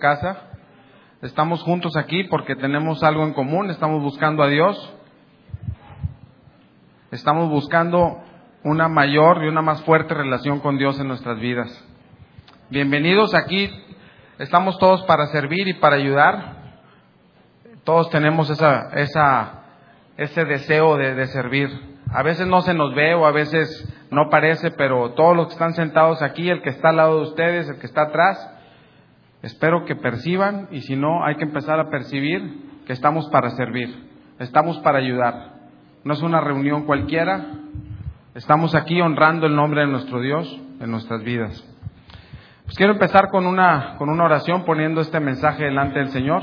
casa. Estamos juntos aquí porque tenemos algo en común, estamos buscando a Dios. Estamos buscando una mayor y una más fuerte relación con Dios en nuestras vidas. Bienvenidos aquí. Estamos todos para servir y para ayudar. Todos tenemos esa, esa, ese deseo de, de servir. A veces no se nos ve o a veces no parece, pero todos los que están sentados aquí, el que está al lado de ustedes, el que está atrás, espero que perciban y si no, hay que empezar a percibir que estamos para servir, estamos para ayudar. No es una reunión cualquiera, estamos aquí honrando el nombre de nuestro Dios en nuestras vidas. Pues quiero empezar con una, con una oración poniendo este mensaje delante del Señor.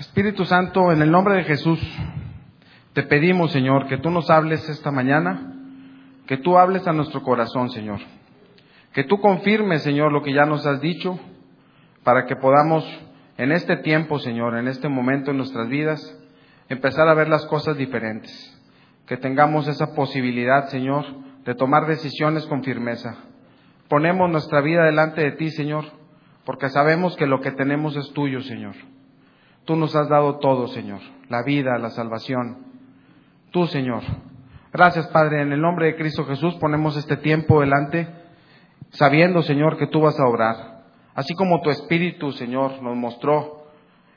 Espíritu Santo, en el nombre de Jesús, te pedimos, Señor, que tú nos hables esta mañana, que tú hables a nuestro corazón, Señor. Que tú confirmes, Señor, lo que ya nos has dicho, para que podamos en este tiempo, Señor, en este momento en nuestras vidas, empezar a ver las cosas diferentes. Que tengamos esa posibilidad, Señor, de tomar decisiones con firmeza. Ponemos nuestra vida delante de ti, Señor, porque sabemos que lo que tenemos es tuyo, Señor. Tú nos has dado todo, Señor, la vida, la salvación. Tú, Señor. Gracias, Padre. En el nombre de Cristo Jesús ponemos este tiempo delante, sabiendo, Señor, que tú vas a obrar. Así como tu Espíritu, Señor, nos mostró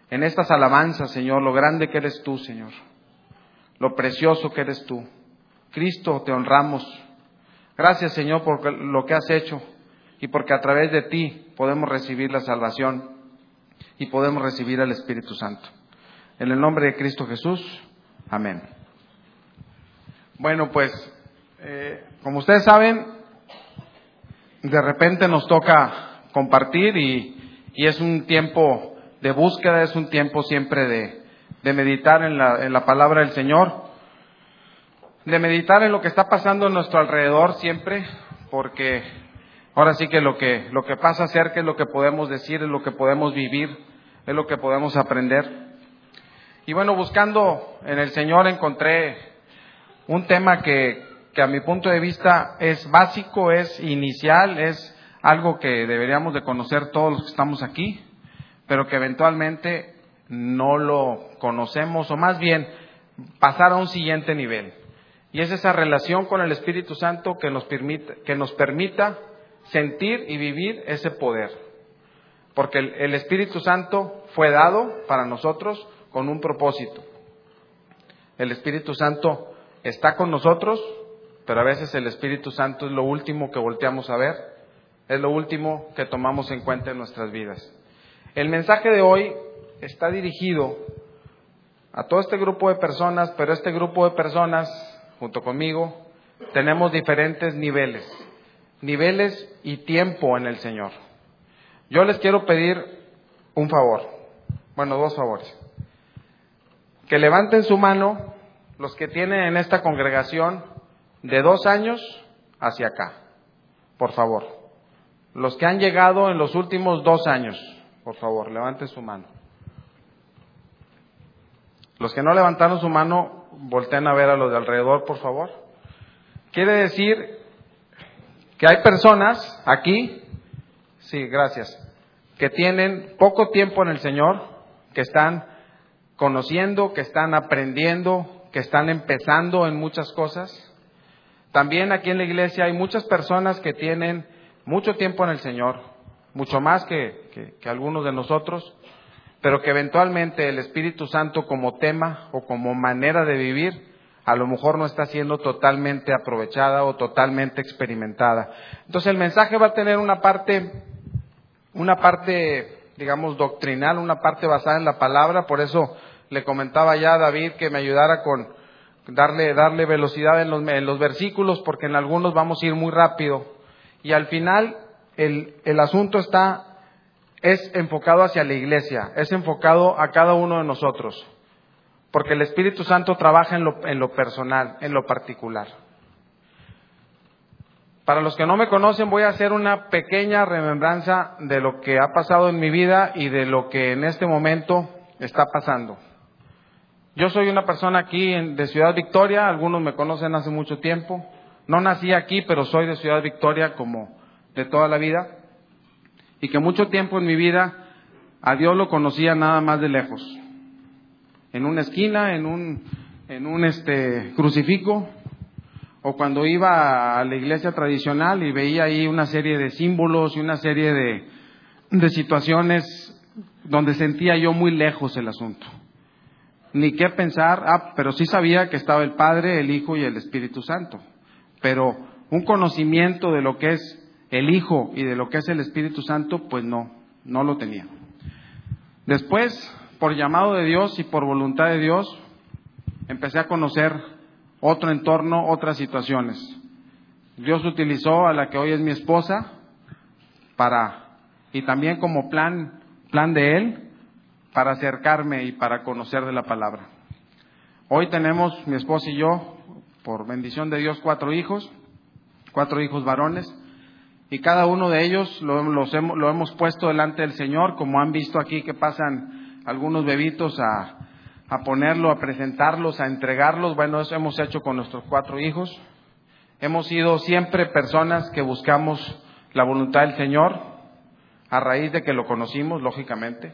en estas alabanzas, Señor, lo grande que eres tú, Señor. Lo precioso que eres tú. Cristo, te honramos. Gracias, Señor, por lo que has hecho y porque a través de ti podemos recibir la salvación y podemos recibir al Espíritu Santo. En el nombre de Cristo Jesús, amén. Bueno, pues, eh, como ustedes saben, de repente nos toca compartir y, y, es un tiempo de búsqueda, es un tiempo siempre de, de meditar en la, en la palabra del Señor, de meditar en lo que está pasando en nuestro alrededor siempre, porque ahora sí que lo que, lo que pasa cerca es lo que podemos decir, es lo que podemos vivir, es lo que podemos aprender. Y bueno, buscando en el Señor encontré un tema que, que, a mi punto de vista es básico, es inicial, es algo que deberíamos de conocer todos los que estamos aquí, pero que eventualmente no lo conocemos o más bien pasar a un siguiente nivel. Y es esa relación con el Espíritu Santo que nos permita, que nos permita sentir y vivir ese poder. Porque el, el Espíritu Santo fue dado para nosotros con un propósito. El Espíritu Santo está con nosotros, pero a veces el Espíritu Santo es lo último que volteamos a ver, es lo último que tomamos en cuenta en nuestras vidas. El mensaje de hoy está dirigido a todo este grupo de personas, pero este grupo de personas, junto conmigo, tenemos diferentes niveles, niveles y tiempo en el Señor. Yo les quiero pedir un favor, bueno, dos favores. Que levanten su mano los que tienen en esta congregación de dos años hacia acá, por favor. Los que han llegado en los últimos dos años, por favor, levanten su mano. Los que no levantaron su mano, volteen a ver a los de alrededor, por favor. Quiere decir que hay personas aquí, sí, gracias, que tienen poco tiempo en el Señor, que están conociendo, que están aprendiendo, que están empezando en muchas cosas. También aquí en la iglesia hay muchas personas que tienen mucho tiempo en el Señor, mucho más que, algunos de nosotros, pero que eventualmente el Espíritu Santo como tema o como manera de vivir a lo mejor no está siendo totalmente aprovechada o totalmente experimentada. Entonces el mensaje va a tener una parte, una parte, digamos, doctrinal, una parte basada en la palabra, por eso le comentaba ya a David que me ayudara con darle, darle velocidad en los, en los versículos, porque en algunos vamos a ir muy rápido. Y al final, el, el asunto está, es enfocado hacia la iglesia, es enfocado a cada uno de nosotros, porque el Espíritu Santo trabaja en lo, en lo personal, en lo particular. Para los que no me conocen, voy a hacer una pequeña remembranza de lo que ha pasado en mi vida y de lo que en este momento está pasando. Yo soy una persona aquí de Ciudad Victoria, algunos me conocen hace mucho tiempo. No nací aquí, pero soy de Ciudad Victoria como de toda la vida y que mucho tiempo en mi vida a Dios lo conocía nada más de lejos. En una esquina, en un, en un este, crucifijo, o cuando iba a la iglesia tradicional y veía ahí una serie de símbolos y una serie de, de situaciones donde sentía yo muy lejos el asunto. Ni qué pensar, ah, pero sí sabía que estaba el Padre, el Hijo y el Espíritu Santo. Pero un conocimiento de lo que es el Hijo y de lo que es el Espíritu Santo, pues no, no lo tenía. Después, por llamado de Dios y por voluntad de Dios, empecé a conocer otro entorno, otras situaciones. Dios utilizó a la que hoy es mi esposa para, y también como plan, plan de Él, para acercarme y para conocer de la palabra. Hoy tenemos, mi esposa y yo, por bendición de Dios, cuatro hijos, cuatro hijos varones, y cada uno de ellos lo, hemos, lo hemos puesto delante del Señor, como han visto aquí que pasan algunos bebitos a, a ponerlo, a presentarlos, a entregarlos. Bueno, eso hemos hecho con nuestros cuatro hijos. Hemos sido siempre personas que buscamos la voluntad del Señor a raíz de que lo conocimos, lógicamente.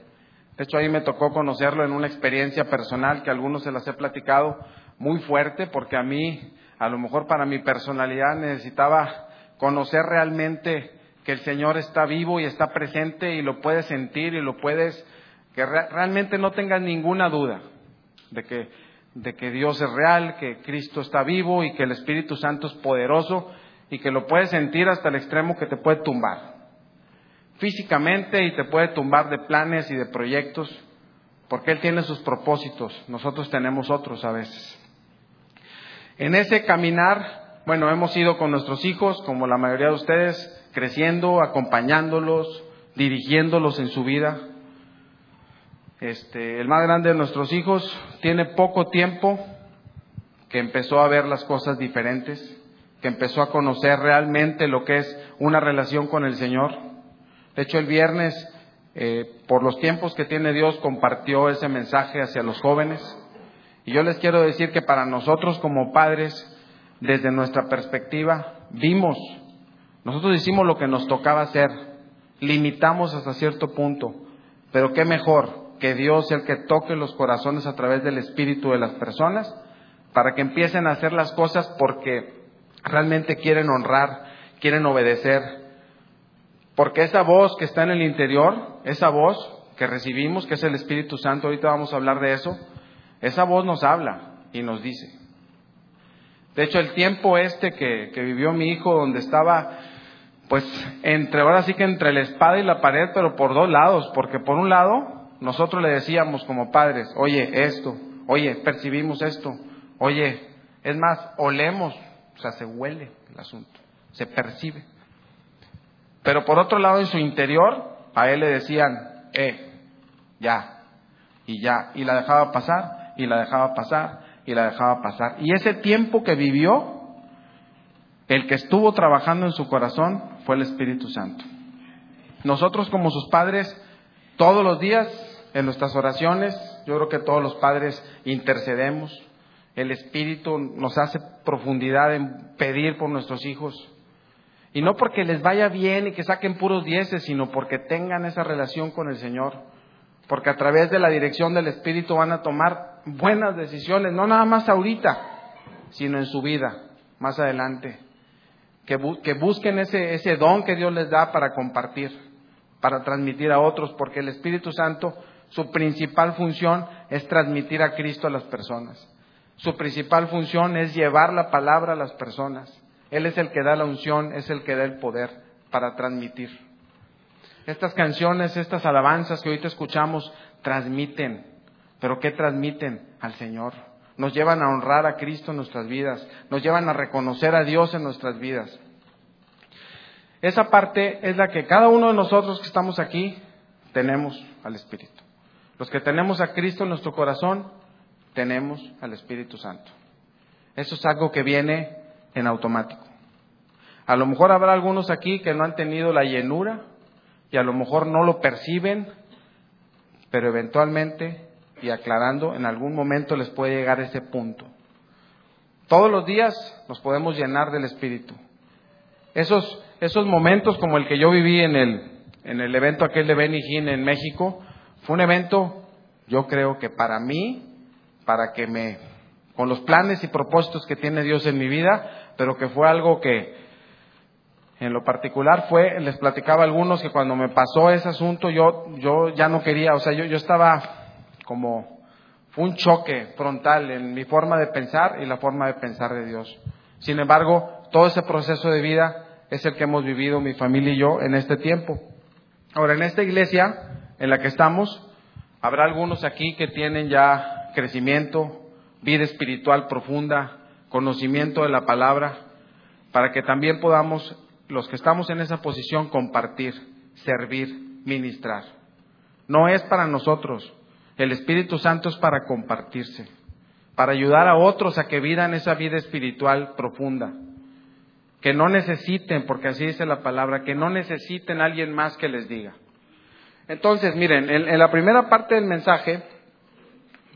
De hecho, ahí me tocó conocerlo en una experiencia personal que a algunos se las he platicado muy fuerte, porque a mí, a lo mejor para mi personalidad, necesitaba conocer realmente que el Señor está vivo y está presente y lo puedes sentir y lo puedes, que realmente no tengas ninguna duda de que, de que Dios es real, que Cristo está vivo y que el Espíritu Santo es poderoso y que lo puedes sentir hasta el extremo que te puede tumbar físicamente y te puede tumbar de planes y de proyectos, porque Él tiene sus propósitos, nosotros tenemos otros a veces. En ese caminar, bueno, hemos ido con nuestros hijos, como la mayoría de ustedes, creciendo, acompañándolos, dirigiéndolos en su vida. Este, el más grande de nuestros hijos tiene poco tiempo que empezó a ver las cosas diferentes, que empezó a conocer realmente lo que es una relación con el Señor. De hecho, el viernes, eh, por los tiempos que tiene Dios, compartió ese mensaje hacia los jóvenes. Y yo les quiero decir que para nosotros como padres, desde nuestra perspectiva, vimos, nosotros hicimos lo que nos tocaba hacer, limitamos hasta cierto punto, pero qué mejor que Dios el que toque los corazones a través del espíritu de las personas para que empiecen a hacer las cosas porque realmente quieren honrar, quieren obedecer. Porque esa voz que está en el interior, esa voz que recibimos, que es el Espíritu Santo, ahorita vamos a hablar de eso, esa voz nos habla y nos dice. De hecho, el tiempo este que, vivió mi hijo, donde estaba, pues, entre, ahora sí que entre la espada y la pared, pero por dos lados, porque por un lado, nosotros le decíamos como padres, oye, esto, oye, percibimos esto, oye, es más, olemos, o sea, se huele el asunto, se percibe. Pero por otro lado, en su interior, a él le decían, eh, ya, y ya, y la dejaba pasar, y la dejaba pasar, y la dejaba pasar. Y ese tiempo que vivió, el que estuvo trabajando en su corazón fue el Espíritu Santo. Nosotros como sus padres, todos los días en nuestras oraciones, yo creo que todos los padres intercedemos. El Espíritu nos hace profundidad en pedir por nuestros hijos. Y no porque les vaya bien y que saquen puros dieces, sino porque tengan esa relación con el Señor. Porque a través de la dirección del Espíritu van a tomar buenas decisiones, no nada más ahorita, sino en su vida, más adelante. Que, que busquen ese, ese don que Dios les da para compartir, para transmitir a otros, porque el Espíritu Santo su principal función es transmitir a Cristo a las personas. Su principal función es llevar la palabra a las personas. Él es el que da la unción, es el que da el poder para transmitir. Estas canciones, estas alabanzas que ahorita escuchamos, transmiten. ¿Pero qué transmiten? Al Señor. Nos llevan a honrar a Cristo en nuestras vidas. Nos llevan a reconocer a Dios en nuestras vidas. Esa parte es la que cada uno de nosotros que estamos aquí tenemos al Espíritu. Los que tenemos a Cristo en nuestro corazón, tenemos al Espíritu Santo. Eso es algo que viene en automático. A lo mejor habrá algunos aquí que no han tenido la llenura y a lo mejor no lo perciben, pero eventualmente y aclarando, en algún momento les puede llegar ese punto. Todos los días nos podemos llenar del Espíritu. Esos, esos momentos como el que yo viví en el, en el evento aquel de Benny Hinn en México, fue un evento, yo creo que para mí, para que me, con los planes y propósitos que tiene Dios en mi vida, pero que fue algo que, en lo particular fue, les platicaba a algunos que cuando me pasó ese asunto yo, yo ya no quería, o sea, yo, yo estaba como, un choque frontal en mi forma de pensar y la forma de pensar de Dios. Sin embargo, todo ese proceso de vida es el que hemos vivido mi familia y yo en este tiempo. Ahora, en esta iglesia en la que estamos, habrá algunos aquí que tienen ya crecimiento, vida espiritual profunda, conocimiento de la palabra, para que también podamos, los que estamos en esa posición, compartir, servir, ministrar. No es para nosotros, el Espíritu Santo es para compartirse, para ayudar a otros a que vivan esa vida espiritual profunda que no necesiten, porque así dice la palabra, que no necesiten alguien más que les diga. Entonces, miren, en, la primera parte del mensaje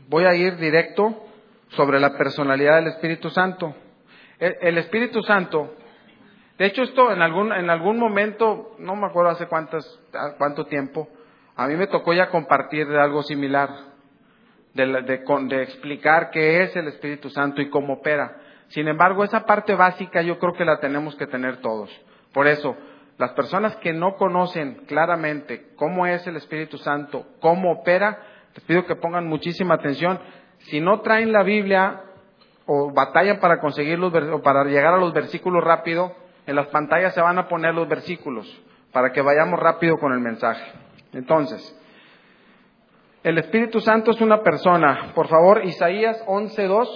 voy a ir directo sobre la personalidad del Espíritu Santo. El, Espíritu Santo, de hecho esto en algún, en algún momento, no me acuerdo hace cuántas, cuánto tiempo, a mí me tocó ya compartir de algo similar, de, de explicar qué es el Espíritu Santo y cómo opera. Sin embargo, esa parte básica yo creo que la tenemos que tener todos. Por eso, las personas que no conocen claramente cómo es el Espíritu Santo, cómo opera, les pido que pongan muchísima atención. Si no traen la Biblia o batallan para conseguir o para llegar a los versículos rápido, en las pantallas se van a poner los versículos para que vayamos rápido con el mensaje. Entonces, el Espíritu Santo es una persona. Por favor, Isaías 11.2.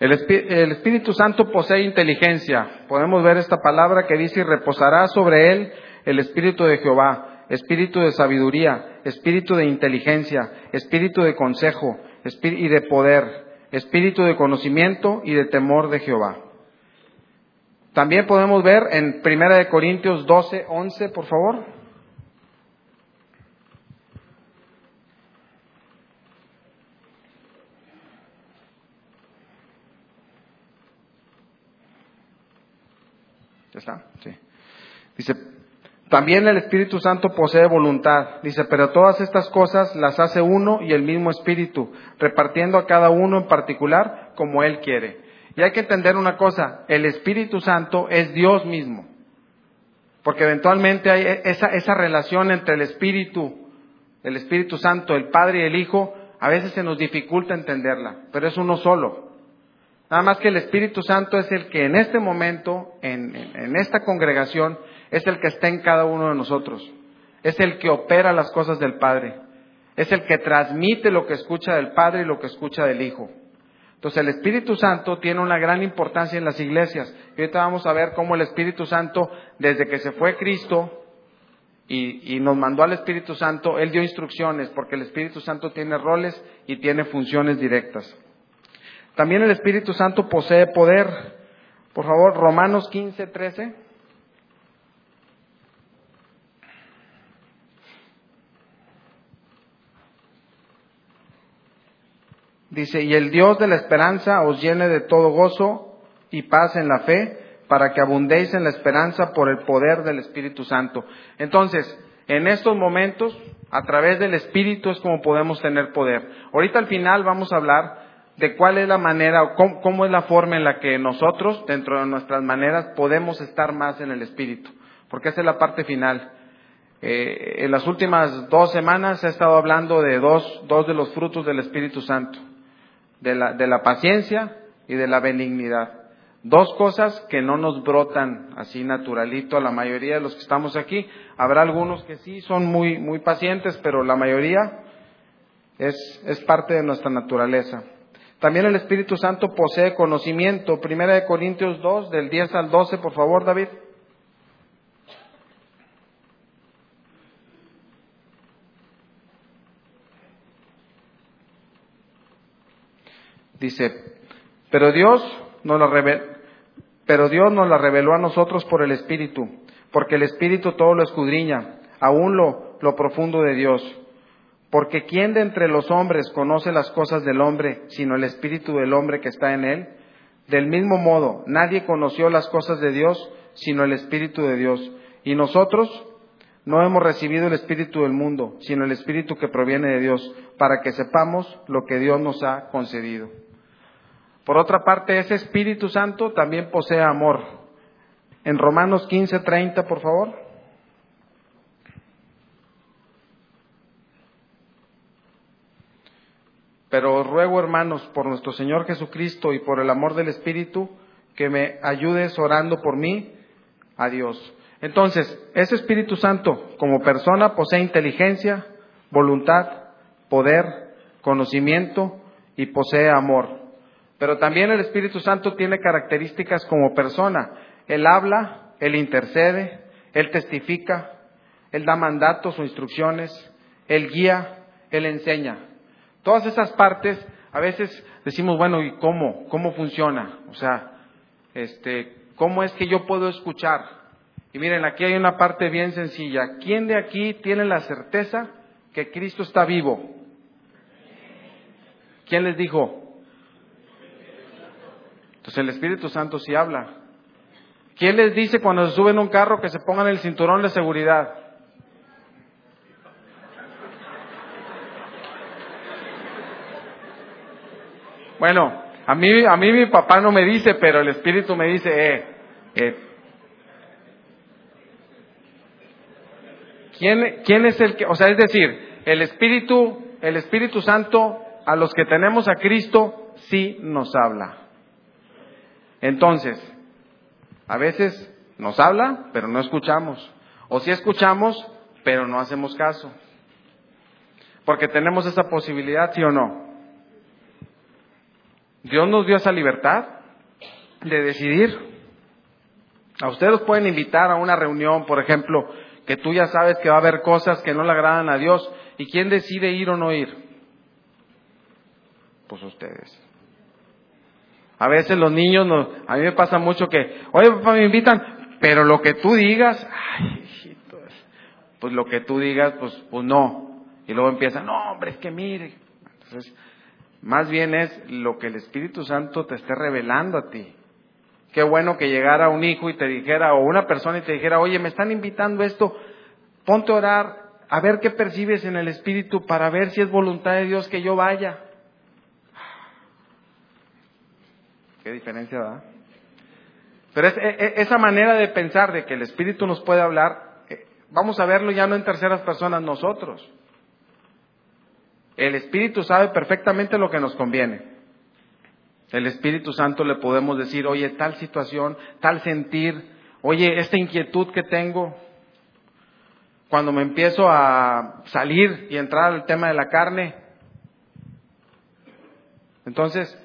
El, Espíritu Santo posee inteligencia. Podemos ver esta palabra que dice, y reposará sobre él el Espíritu de Jehová, Espíritu de sabiduría, Espíritu de inteligencia, Espíritu de consejo y de poder, Espíritu de conocimiento y de temor de Jehová. También podemos ver en Primera de Corintios 12, 11, por favor. está? Sí. Dice, también el Espíritu Santo posee voluntad. Dice, pero todas estas cosas las hace uno y el mismo Espíritu, repartiendo a cada uno en particular como Él quiere. Y hay que entender una cosa, el Espíritu Santo es Dios mismo. Porque eventualmente hay esa, esa relación entre el Espíritu, el Espíritu Santo, el Padre y el Hijo, a veces se nos dificulta entenderla, pero es uno solo. Nada más que el Espíritu Santo es el que en este momento, en, esta congregación, es el que está en cada uno de nosotros. Es el que opera las cosas del Padre. Es el que transmite lo que escucha del Padre y lo que escucha del Hijo. Entonces el Espíritu Santo tiene una gran importancia en las iglesias. Y ahorita vamos a ver cómo el Espíritu Santo, desde que se fue Cristo y, y, nos mandó al Espíritu Santo, Él dio instrucciones, porque el Espíritu Santo tiene roles y tiene funciones directas. También el Espíritu Santo posee poder. Por favor, Romanos 15, 13. Dice, y el Dios de la esperanza os llene de todo gozo y paz en la fe, para que abundéis en la esperanza por el poder del Espíritu Santo. Entonces, en estos momentos, a través del Espíritu es como podemos tener poder. Ahorita al final vamos a hablar de cuál es la manera o cómo, es la forma en la que nosotros, dentro de nuestras maneras, podemos estar más en el Espíritu. Porque esa es la parte final. Eh, en las últimas dos semanas he estado hablando de dos, dos de los frutos del Espíritu Santo, de la, de la paciencia y de la benignidad. Dos cosas que no nos brotan así naturalito a la mayoría de los que estamos aquí. Habrá algunos que sí son muy, muy pacientes, pero la mayoría es, es parte de nuestra naturaleza. También el Espíritu Santo posee conocimiento. Primera de Corintios 2, del 10 al 12, por favor, David. Dice, pero Dios nos la reveló, pero Dios nos la reveló a nosotros por el Espíritu, porque el Espíritu todo lo escudriña, aún lo, lo profundo de Dios. Porque ¿quién de entre los hombres conoce las cosas del hombre, sino el espíritu del hombre que está en él? Del mismo modo, nadie conoció las cosas de Dios, sino el espíritu de Dios. Y nosotros no hemos recibido el espíritu del mundo, sino el espíritu que proviene de Dios, para que sepamos lo que Dios nos ha concedido. Por otra parte, ese Espíritu Santo también posee amor. En Romanos 15:30, por favor. Pero os ruego, hermanos, por nuestro Señor Jesucristo y por el amor del Espíritu, que me ayudes orando por mí a Dios. Entonces, ese Espíritu Santo como persona posee inteligencia, voluntad, poder, conocimiento y posee amor. Pero también el Espíritu Santo tiene características como persona. Él habla, él intercede, él testifica, él da mandatos o instrucciones, él guía, él enseña. Todas esas partes, a veces decimos, bueno, ¿y cómo? ¿Cómo funciona? O sea, este, ¿cómo es que yo puedo escuchar? Y miren, aquí hay una parte bien sencilla. ¿Quién de aquí tiene la certeza que Cristo está vivo? ¿Quién les dijo? Entonces el Espíritu Santo sí habla. ¿Quién les dice cuando se suben un carro que se pongan el cinturón de seguridad? Bueno, a mí, a mí mi papá no me dice, pero el Espíritu me dice, eh, eh. ¿Quién, ¿Quién es el que, o sea, es decir, el Espíritu, el Espíritu Santo, a los que tenemos a Cristo, sí nos habla. Entonces, a veces nos habla, pero no escuchamos. O sí escuchamos, pero no hacemos caso. Porque tenemos esa posibilidad, sí o no. Dios nos dio esa libertad de decidir. A ustedes pueden invitar a una reunión, por ejemplo, que tú ya sabes que va a haber cosas que no le agradan a Dios. ¿Y quién decide ir o no ir? Pues ustedes. A veces los niños, a mí me pasa mucho que, oye papá, me invitan, pero lo que tú digas, ay, hijito, pues lo que tú digas, pues, pues no. Y luego empiezan, no, hombre, es que mire. Entonces, más bien es lo que el Espíritu Santo te esté revelando a ti. Qué bueno que llegara un hijo y te dijera, o una persona y te dijera, oye, me están invitando esto, ponte a orar, a ver qué percibes en el Espíritu para ver si es voluntad de Dios que yo vaya. Qué diferencia da. Pero es, e, e, esa manera de pensar de que el Espíritu nos puede hablar, eh, vamos a verlo ya no en terceras personas nosotros. El Espíritu sabe perfectamente lo que nos conviene. El Espíritu Santo le podemos decir, oye, tal situación, tal sentir, oye, esta inquietud que tengo, cuando me empiezo a salir y entrar al tema de la carne. Entonces,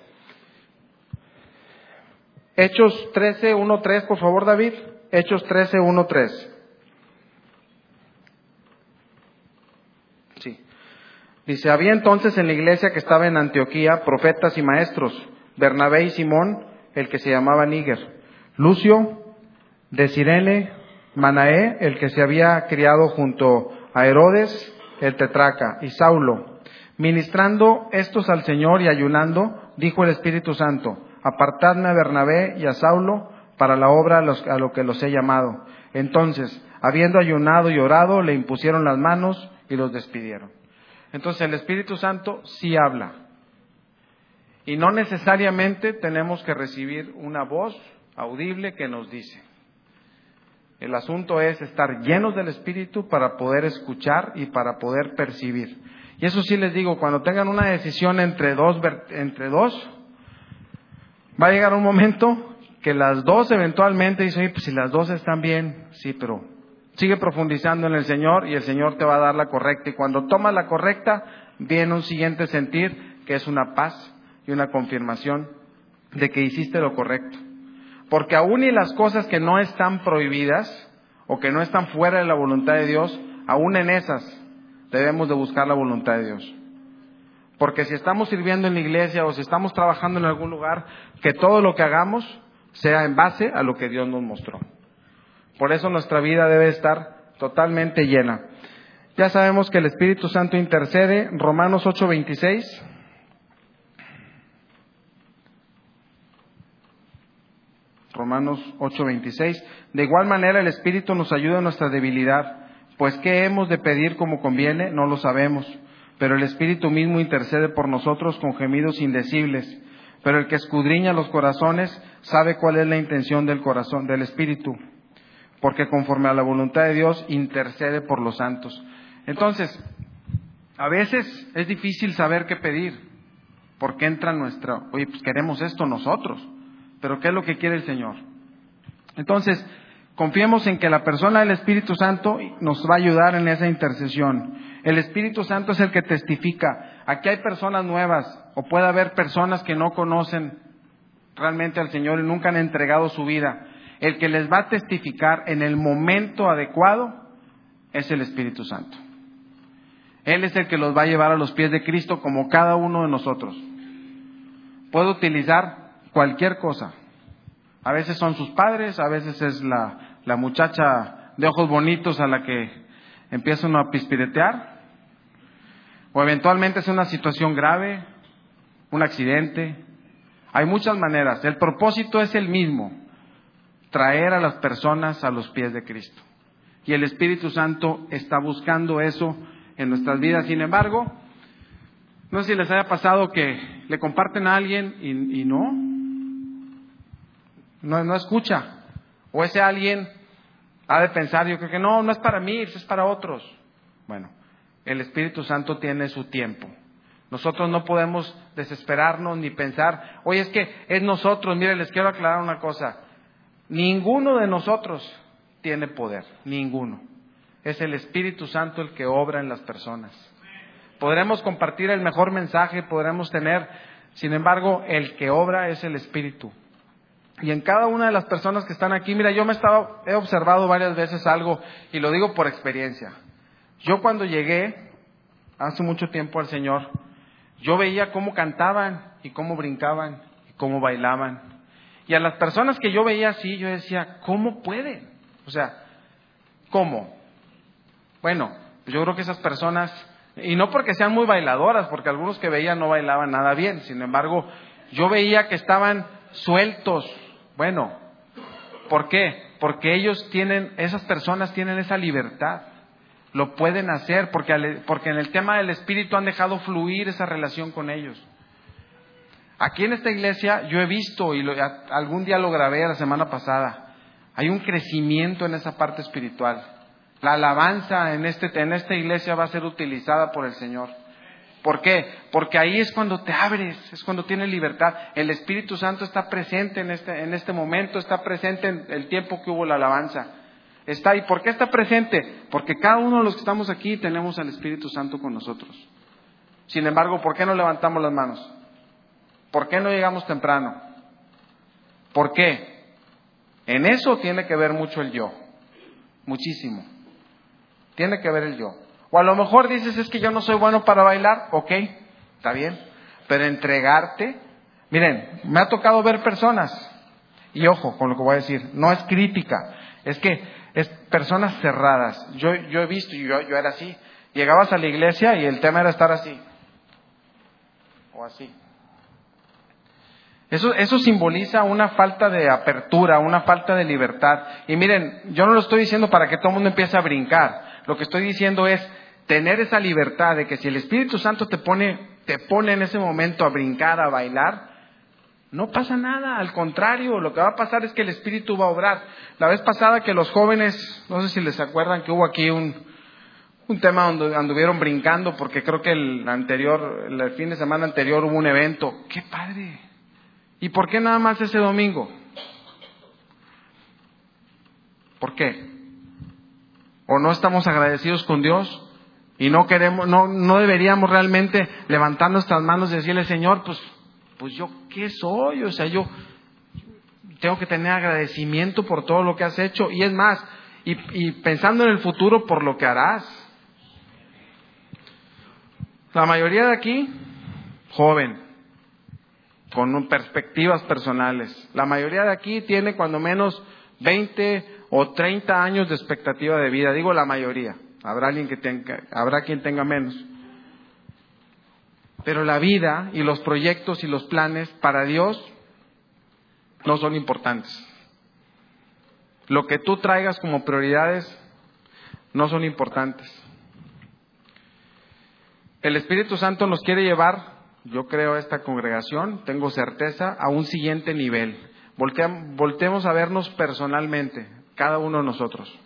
Hechos 13, 1, 3, por favor, David. Hechos 13, 1, 3. Dice, había entonces en la iglesia que estaba en Antioquía profetas y maestros, Bernabé y Simón, el que se llamaba Níger, Lucio, de Sirene, Manaé, el que se había criado junto a Herodes, el tetraca, y Saulo. Ministrando estos al Señor y ayunando, dijo el Espíritu Santo, apartadme a Bernabé y a Saulo para la obra a, lo que los he llamado. Entonces, habiendo ayunado y orado, le impusieron las manos y los despidieron. Entonces el Espíritu Santo sí habla. Y no necesariamente tenemos que recibir una voz audible que nos dice. El asunto es estar llenos del Espíritu para poder escuchar y para poder percibir. Y eso sí les digo, cuando tengan una decisión entre dos, entre dos, va a llegar un momento que las dos eventualmente dicen, pues si las dos están bien, sí, pero Sigue profundizando en el Señor y el Señor te va a dar la correcta. Y cuando tomas la correcta, viene un siguiente sentir que es una paz y una confirmación de que hiciste lo correcto. Porque aún y las cosas que no están prohibidas o que no están fuera de la voluntad de Dios, aún en esas debemos de buscar la voluntad de Dios. Porque si estamos sirviendo en la iglesia o si estamos trabajando en algún lugar, que todo lo que hagamos sea en base a lo que Dios nos mostró. Por eso nuestra vida debe estar totalmente llena. Ya sabemos que el Espíritu Santo intercede. Romanos 8:26. Romanos 8:26. De igual manera el Espíritu nos ayuda en nuestra debilidad, pues ¿qué hemos de pedir como conviene? No lo sabemos, pero el Espíritu mismo intercede por nosotros con gemidos indecibles. Pero el que escudriña los corazones sabe cuál es la intención del corazón, del Espíritu, porque conforme a la voluntad de Dios intercede por los santos. Entonces, a veces es difícil saber qué pedir, porque entra nuestra, oye, pues queremos esto nosotros, pero ¿qué es lo que quiere el Señor? Entonces, confiemos en que la persona del Espíritu Santo nos va a ayudar en esa intercesión. El Espíritu Santo es el que testifica. Aquí hay personas nuevas, o puede haber personas que no conocen realmente al Señor y nunca han entregado su vida. El que les va a testificar en el momento adecuado es el Espíritu Santo. Él es el que los va a llevar a los pies de Cristo como cada uno de nosotros. Puede utilizar cualquier cosa. A veces son sus padres, a veces es la, la muchacha de ojos bonitos a la que empiezan a pispiretear, o eventualmente es una situación grave, un accidente. Hay muchas maneras. El propósito es el mismo, traer a las personas a los pies de Cristo. Y el Espíritu Santo está buscando eso en nuestras vidas. Sin embargo, no sé si les haya pasado que le comparten a alguien y, no, no, no escucha. O ese alguien ha de pensar, yo creo que no, no es para mí, es para otros. Bueno, el Espíritu Santo tiene su tiempo. Nosotros no podemos desesperarnos ni pensar, oye, es que es nosotros, mire, les quiero aclarar una cosa, ninguno de nosotros tiene poder, ninguno. Es el Espíritu Santo el que obra en las personas. Podremos compartir el mejor mensaje, podremos tener, sin embargo, el que obra es el Espíritu. Y en cada una de las personas que están aquí, mira, yo me he observado varias veces algo y lo digo por experiencia. Yo cuando llegué hace mucho tiempo al Señor, yo veía cómo cantaban y cómo brincaban y cómo bailaban. Y a las personas que yo veía así, yo decía, ¿cómo pueden? O sea, ¿cómo? Bueno, yo creo que esas personas, y no porque sean muy bailadoras, porque algunos que veía no bailaban nada bien, sin embargo, yo veía que estaban sueltos. Bueno, ¿por qué? Porque ellos tienen, esas personas tienen esa libertad. Lo pueden hacer porque, porque en el tema del espíritu han dejado fluir esa relación con ellos. Aquí en esta iglesia yo he visto, y algún día lo grabé la semana pasada, hay un crecimiento en esa parte espiritual. La alabanza en, este, en esta iglesia va a ser utilizada por el Señor. ¿Por qué? Porque ahí es cuando te abres, es cuando tienes libertad. El Espíritu Santo está presente en este, en este momento, está presente en el tiempo que hubo la alabanza. Está ahí. ¿Por qué está presente? Porque cada uno de los que estamos aquí tenemos al Espíritu Santo con nosotros. Sin embargo, ¿por qué no levantamos las manos? ¿Por qué no llegamos temprano? ¿Por qué? En eso tiene que ver mucho el yo. Muchísimo. Tiene que ver el yo. O a lo mejor dices, es que yo no soy bueno para bailar. Ok, está bien. Pero entregarte. Miren, me ha tocado ver personas. Y ojo con lo que voy a decir. No es crítica. Es que es personas cerradas. Yo, yo he visto, yo, yo era así. Llegabas a la iglesia y el tema era estar así. O así. Eso, eso, simboliza una falta de apertura, una falta de libertad. Y miren, yo no lo estoy diciendo para que todo el mundo empiece a brincar. Lo que estoy diciendo es tener esa libertad de que si el Espíritu Santo te pone, te pone en ese momento a brincar, a bailar, no pasa nada, al contrario, lo que va a pasar es que el Espíritu va a obrar. La vez pasada que los jóvenes, no sé si les acuerdan que hubo aquí un, un tema donde anduvieron brincando, porque creo que el anterior, el fin de semana anterior hubo un evento. ¡Qué padre! ¿Y por qué nada más ese domingo? ¿Por qué? ¿O no estamos agradecidos con Dios? Y no queremos, no, no deberíamos realmente levantar nuestras manos y decirle, Señor, pues pues yo qué soy, o sea, yo tengo que tener agradecimiento por todo lo que has hecho y es más, y, pensando en el futuro por lo que harás. La mayoría de aquí, joven, con perspectivas personales. La mayoría de aquí tiene cuando menos 20 o 30 años de expectativa de vida, digo la mayoría. habrá alguien que tenga, habrá quien tenga menos. Pero la vida y los proyectos y los planes para Dios no son importantes. Lo que tú traigas como prioridades no son importantes. El Espíritu Santo nos quiere llevar, yo creo, a esta congregación, tengo certeza, a un siguiente nivel. voltemos a vernos personalmente, cada uno de nosotros.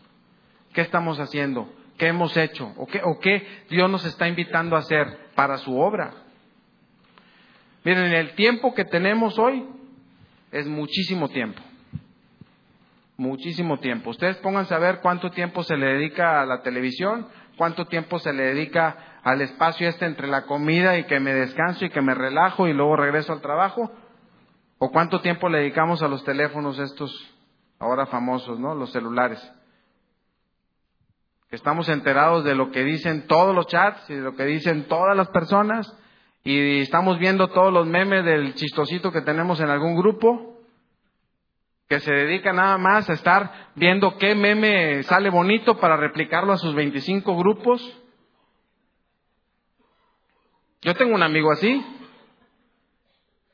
¿Qué estamos haciendo? ¿Qué hemos hecho? ¿O qué, ¿O qué Dios nos está invitando a hacer para su obra? Miren, el tiempo que tenemos hoy es muchísimo tiempo. Muchísimo tiempo. Ustedes pónganse a ver cuánto tiempo se le dedica a la televisión, cuánto tiempo se le dedica al espacio este entre la comida y que me descanso y que me relajo y luego regreso al trabajo, o cuánto tiempo le dedicamos a los teléfonos estos ahora famosos, ¿no? Los celulares. Estamos enterados de lo que dicen todos los chats y de lo que dicen todas las personas y estamos viendo todos los memes del chistosito que tenemos en algún grupo que se dedica nada más a estar viendo qué meme sale bonito para replicarlo a sus 25 grupos. Yo tengo un amigo así.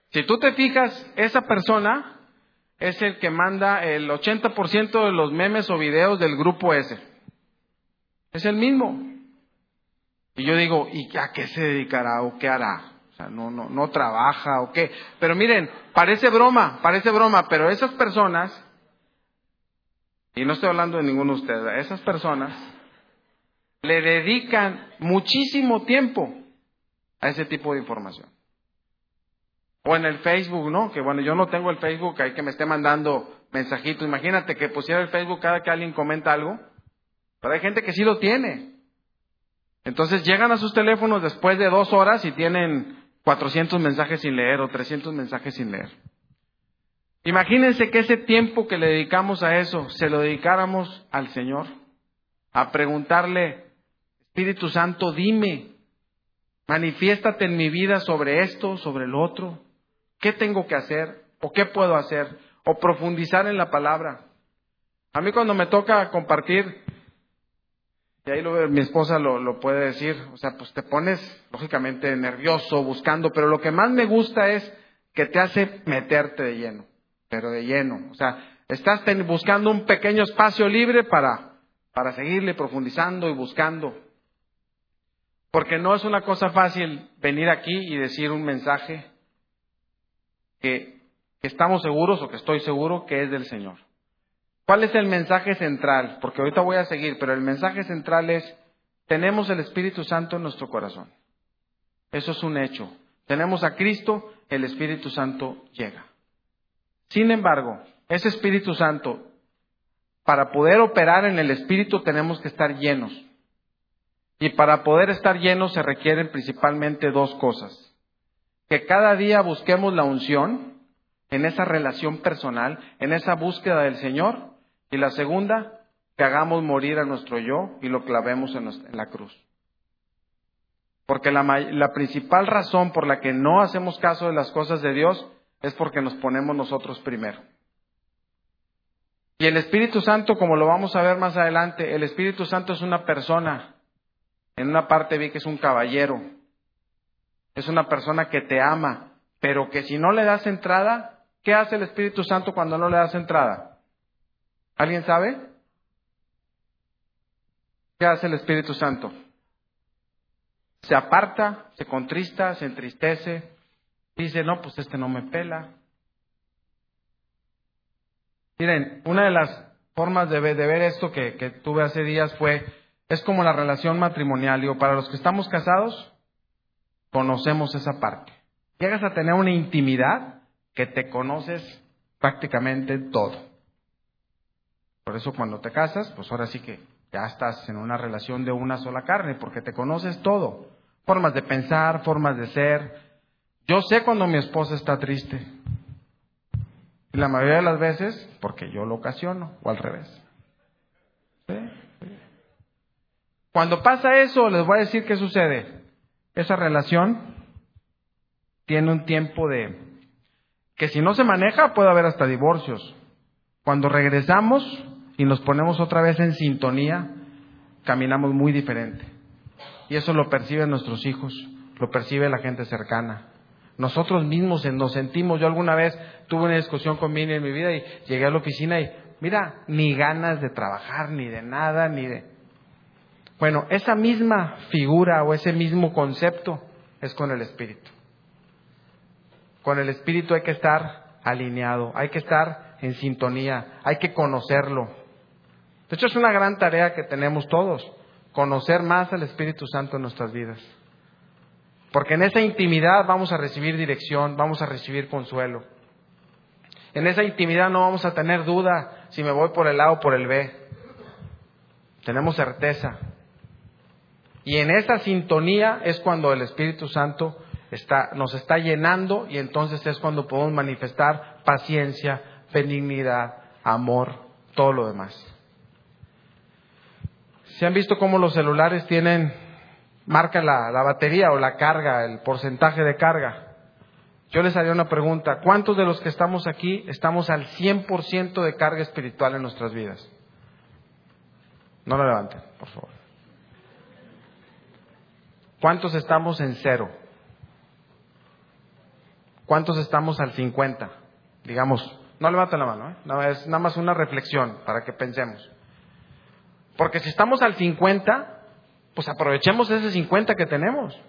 Si tú te fijas, esa persona es el que manda el 80% de los memes o videos del grupo ese. Es el mismo. Y yo digo, ¿y a qué se dedicará o qué hará? O sea, no, no, no trabaja o qué. Pero miren, parece broma, parece broma, pero esas personas, y no estoy hablando de ninguno de ustedes, esas personas le dedican muchísimo tiempo a ese tipo de información. O en el Facebook, ¿no? Que bueno, yo no tengo el Facebook ahí que me esté mandando mensajitos. Imagínate que pusiera el Facebook cada que alguien comenta algo. Pero hay gente que sí lo tiene. Entonces llegan a sus teléfonos después de dos horas y tienen 400 mensajes sin leer o 300 mensajes sin leer. Imagínense que ese tiempo que le dedicamos a eso, se lo dedicáramos al Señor, a preguntarle, Espíritu Santo, dime, manifiéstate en mi vida sobre esto, sobre lo otro, ¿qué tengo que hacer? ¿O qué puedo hacer? ¿O profundizar en la palabra? A mí cuando me toca compartir y ahí lo, mi esposa lo, puede decir, o sea, pues te pones lógicamente nervioso, buscando, pero lo que más me gusta es que te hace meterte de lleno, pero de lleno. O sea, estás buscando un pequeño espacio libre para, para seguirle profundizando y buscando. Porque no es una cosa fácil venir aquí y decir un mensaje que estamos seguros o que estoy seguro que es del Señor. ¿Cuál es el mensaje central? Porque ahorita voy a seguir, pero el mensaje central es, tenemos el Espíritu Santo en nuestro corazón. Eso es un hecho. Tenemos a Cristo, el Espíritu Santo llega. Sin embargo, ese Espíritu Santo, para poder operar en el Espíritu tenemos que estar llenos. Y para poder estar llenos se requieren principalmente dos cosas. Que cada día busquemos la unción en esa relación personal, en esa búsqueda del Señor y la segunda, que hagamos morir a nuestro yo y lo clavemos en, la cruz. Porque la, la principal razón por la que no hacemos caso de las cosas de Dios es porque nos ponemos nosotros primero. Y el Espíritu Santo, como lo vamos a ver más adelante, el Espíritu Santo es una persona. En una parte vi que es un caballero. Es una persona que te ama, pero que si no le das entrada, ¿qué hace el Espíritu Santo cuando no le das entrada? ¿Alguien sabe? ¿Qué hace el Espíritu Santo? Se aparta, se contrista, se entristece, dice, no, pues este no me pela. Miren, una de las formas de ver, esto que, que, tuve hace días fue, es como la relación matrimonial. Digo, para los que estamos casados, conocemos esa parte. Llegas a tener una intimidad que te conoces prácticamente todo. Por eso cuando te casas, pues ahora sí que ya estás en una relación de una sola carne, porque te conoces todo. Formas de pensar, formas de ser. Yo sé cuando mi esposa está triste. Y la mayoría de las veces, porque yo lo ocasiono, o al revés. Cuando pasa eso, les voy a decir qué sucede. Esa relación tiene un tiempo de... que si no se maneja puede haber hasta divorcios. Cuando regresamos, y nos ponemos otra vez en sintonía, caminamos muy diferente. Y eso lo perciben nuestros hijos, lo percibe la gente cercana. Nosotros mismos nos sentimos, yo alguna vez tuve una discusión con Mini en mi vida y llegué a la oficina y, mira, ni ganas de trabajar, ni de nada, ni de... Bueno, esa misma figura o ese mismo concepto es con el Espíritu. Con el Espíritu hay que estar alineado, hay que estar en sintonía, hay que conocerlo. De hecho, es una gran tarea que tenemos todos, conocer más al Espíritu Santo en nuestras vidas. Porque en esa intimidad vamos a recibir dirección, vamos a recibir consuelo. En esa intimidad no vamos a tener duda si me voy por el A o por el B. Tenemos certeza. Y en esa sintonía es cuando el Espíritu Santo está, nos está llenando y entonces es cuando podemos manifestar paciencia, benignidad, amor, todo lo demás. ¿Se han visto cómo los celulares tienen marca la, batería o la carga, el porcentaje de carga. Yo les haría una pregunta, ¿cuántos de los que estamos aquí estamos al 100% de carga espiritual en nuestras vidas? No lo levanten, por favor. ¿Cuántos estamos en cero? ¿Cuántos estamos al 50? Digamos, no levanten la mano, ¿eh? es nada más una reflexión para que pensemos. Porque si estamos al 50, pues aprovechemos ese 50 que tenemos.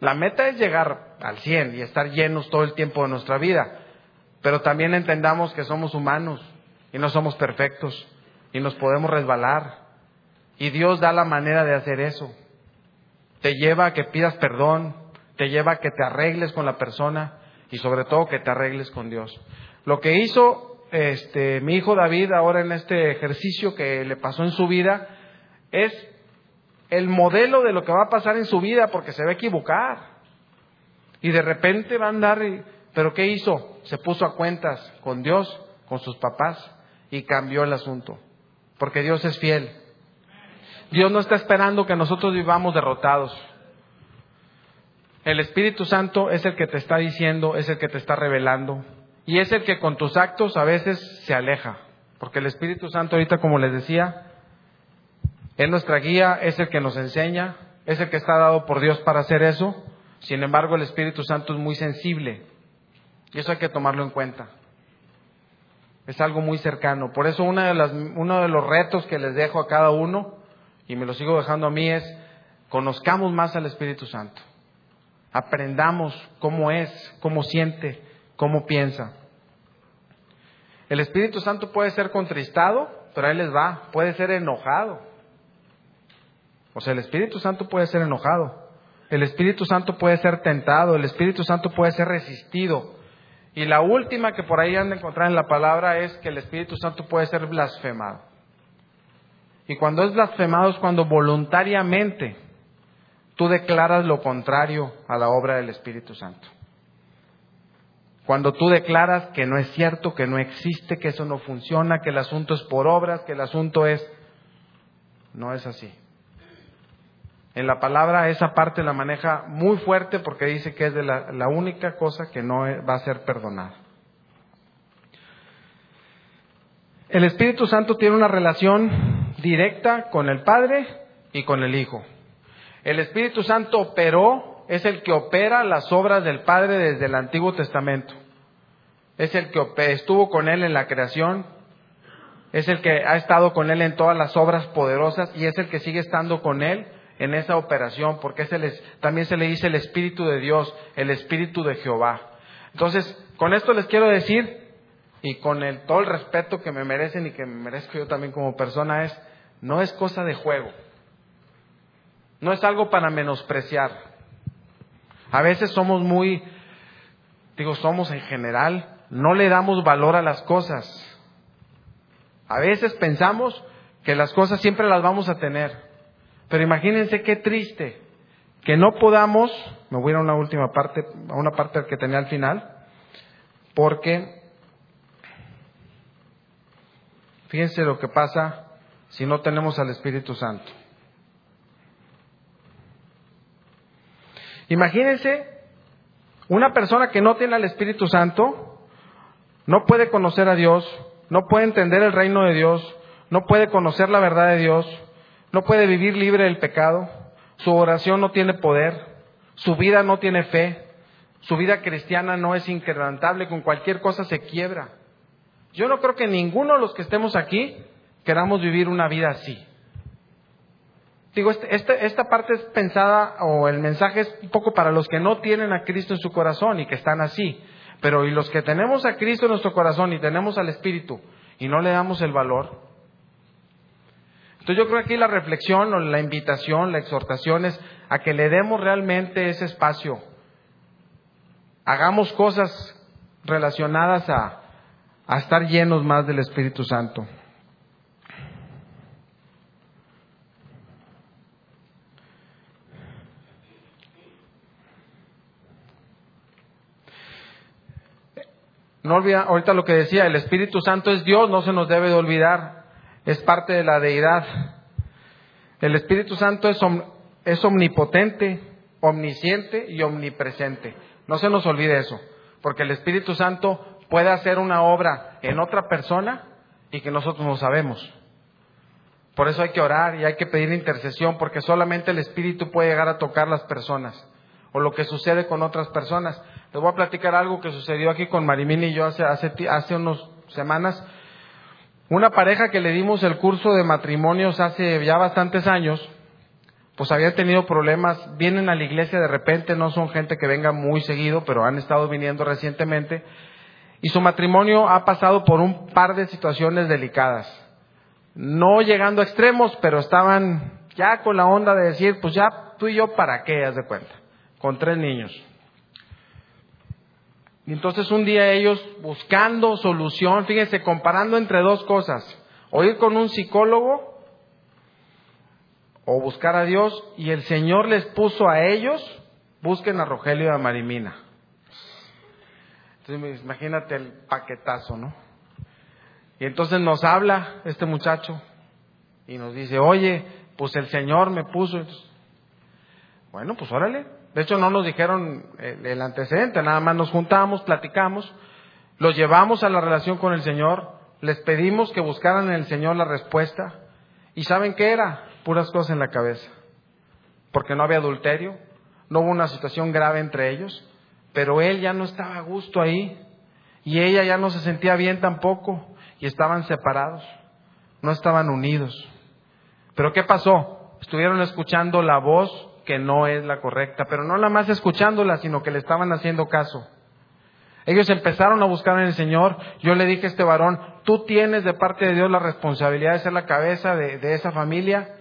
La meta es llegar al 100 y estar llenos todo el tiempo de nuestra vida, pero también entendamos que somos humanos y no somos perfectos y nos podemos resbalar. Y Dios da la manera de hacer eso. Te lleva a que pidas perdón, te lleva a que te arregles con la persona y sobre todo que te arregles con Dios. Lo que hizo este mi hijo David ahora en este ejercicio que le pasó en su vida es el modelo de lo que va a pasar en su vida porque se va a equivocar. Y de repente va a andar, pero ¿qué hizo? Se puso a cuentas con Dios, con sus papás y cambió el asunto. Porque Dios es fiel. Dios no está esperando que nosotros vivamos derrotados. El Espíritu Santo es el que te está diciendo, es el que te está revelando y es el que con tus actos a veces se aleja. Porque el Espíritu Santo ahorita, como les decía, es nuestra guía, es el que nos enseña, es el que está dado por Dios para hacer eso. Sin embargo, el Espíritu Santo es muy sensible y eso hay que tomarlo en cuenta. Es algo muy cercano. Por eso una de las, uno de los retos que les dejo a cada uno, y me lo sigo dejando a mí, es conozcamos más al Espíritu Santo. Aprendamos cómo es, cómo siente, cómo piensa. El Espíritu Santo puede ser contristado, pero ahí les va, puede ser enojado. O sea, el Espíritu Santo puede ser enojado, el Espíritu Santo puede ser tentado, el Espíritu Santo puede ser resistido. Y la última que por ahí han de encontrar en la palabra es que el Espíritu Santo puede ser blasfemado. Y cuando es blasfemado es cuando voluntariamente tú declaras lo contrario a la obra del Espíritu Santo. Cuando tú declaras que no es cierto, que no existe, que eso no funciona, que el asunto es por obras, que el asunto es... No es así. En la palabra esa parte la maneja muy fuerte porque dice que es de la, única cosa que no va a ser perdonada. El Espíritu Santo tiene una relación directa con el Padre y con el Hijo. El Espíritu Santo operó, es el que opera las obras del Padre desde el Antiguo Testamento. Es el que estuvo con Él en la creación, es el que ha estado con Él en todas las obras poderosas y es el que sigue estando con Él en esa operación, porque también se le dice el Espíritu de Dios, el Espíritu de Jehová. Entonces, con esto les quiero decir, y con el, todo el respeto que me merecen y que me merezco yo también como persona, es, no es cosa de juego, no es algo para menospreciar. A veces somos muy, digo, somos en general, no le damos valor a las cosas. A veces pensamos que las cosas siempre las vamos a tener. Pero imagínense qué triste que no podamos, me voy a una última parte, a una parte que tenía al final, porque fíjense lo que pasa si no tenemos al Espíritu Santo. Imagínense una persona que no tiene al Espíritu Santo, no puede conocer a Dios, no puede entender el reino de Dios, no puede conocer la verdad de Dios, no puede vivir libre del pecado, su oración no tiene poder, su vida no tiene fe, su vida cristiana no es inquebrantable, con cualquier cosa se quiebra. Yo no creo que ninguno de los que estemos aquí queramos vivir una vida así. Digo, este, este, esta parte es pensada, o el mensaje es un poco para los que no tienen a Cristo en su corazón y que están así. Pero y los que tenemos a Cristo en nuestro corazón y tenemos al Espíritu y no le damos el valor. Entonces yo creo que aquí la reflexión o la invitación, la exhortación es a que le demos realmente ese espacio. Hagamos cosas relacionadas a, a estar llenos más del Espíritu Santo. No olvida, ahorita lo que decía, el Espíritu Santo es Dios, no se nos debe de olvidar, es parte de la deidad. El Espíritu Santo es, es omnipotente, omnisciente y omnipresente. No se nos olvide eso, porque el Espíritu Santo puede hacer una obra en otra persona y que nosotros no sabemos. Por eso hay que orar y hay que pedir intercesión, porque solamente el Espíritu puede llegar a tocar las personas o lo que sucede con otras personas. Les voy a platicar algo que sucedió aquí con Marimini y yo hace, hace, hace unas semanas. Una pareja que le dimos el curso de matrimonios hace ya bastantes años, pues había tenido problemas, vienen a la iglesia de repente, no son gente que venga muy seguido, pero han estado viniendo recientemente, y su matrimonio ha pasado por un par de situaciones delicadas. No llegando a extremos, pero estaban ya con la onda de decir, pues ya tú y yo, ¿para qué? Haz de cuenta con tres niños. Y entonces un día ellos buscando solución, fíjense, comparando entre dos cosas, o ir con un psicólogo o buscar a Dios, y el Señor les puso a ellos, busquen a Rogelio y a Marimina. Entonces imagínate el paquetazo, ¿no? Y entonces nos habla este muchacho y nos dice, oye, pues el Señor me puso. Bueno, pues órale, de hecho, no nos dijeron el antecedente, nada más nos juntamos, platicamos, los llevamos a la relación con el Señor, les pedimos que buscaran en el Señor la respuesta. ¿Y saben qué era? Puras cosas en la cabeza. Porque no había adulterio, no hubo una situación grave entre ellos, pero él ya no estaba a gusto ahí y ella ya no se sentía bien tampoco y estaban separados, no estaban unidos. Pero ¿qué pasó? Estuvieron escuchando la voz que no es la correcta, pero no nada más escuchándola, sino que le estaban haciendo caso. Ellos empezaron a buscar en el Señor. Yo le dije a este varón, tú tienes de parte de Dios la responsabilidad de ser la cabeza de, esa familia.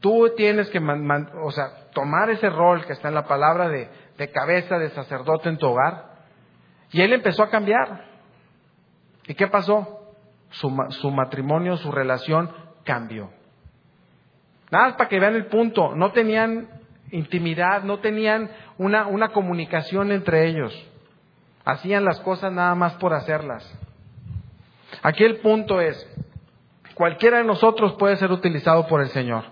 Tú tienes que o sea, tomar ese rol que está en la palabra de, cabeza, de sacerdote en tu hogar. Y él empezó a cambiar. ¿Y qué pasó? Su, su matrimonio, su relación cambió. Nada para que vean el punto. No tenían intimidad, no tenían una, una comunicación entre ellos. Hacían las cosas nada más por hacerlas. Aquí el punto es, cualquiera de nosotros puede ser utilizado por el Señor.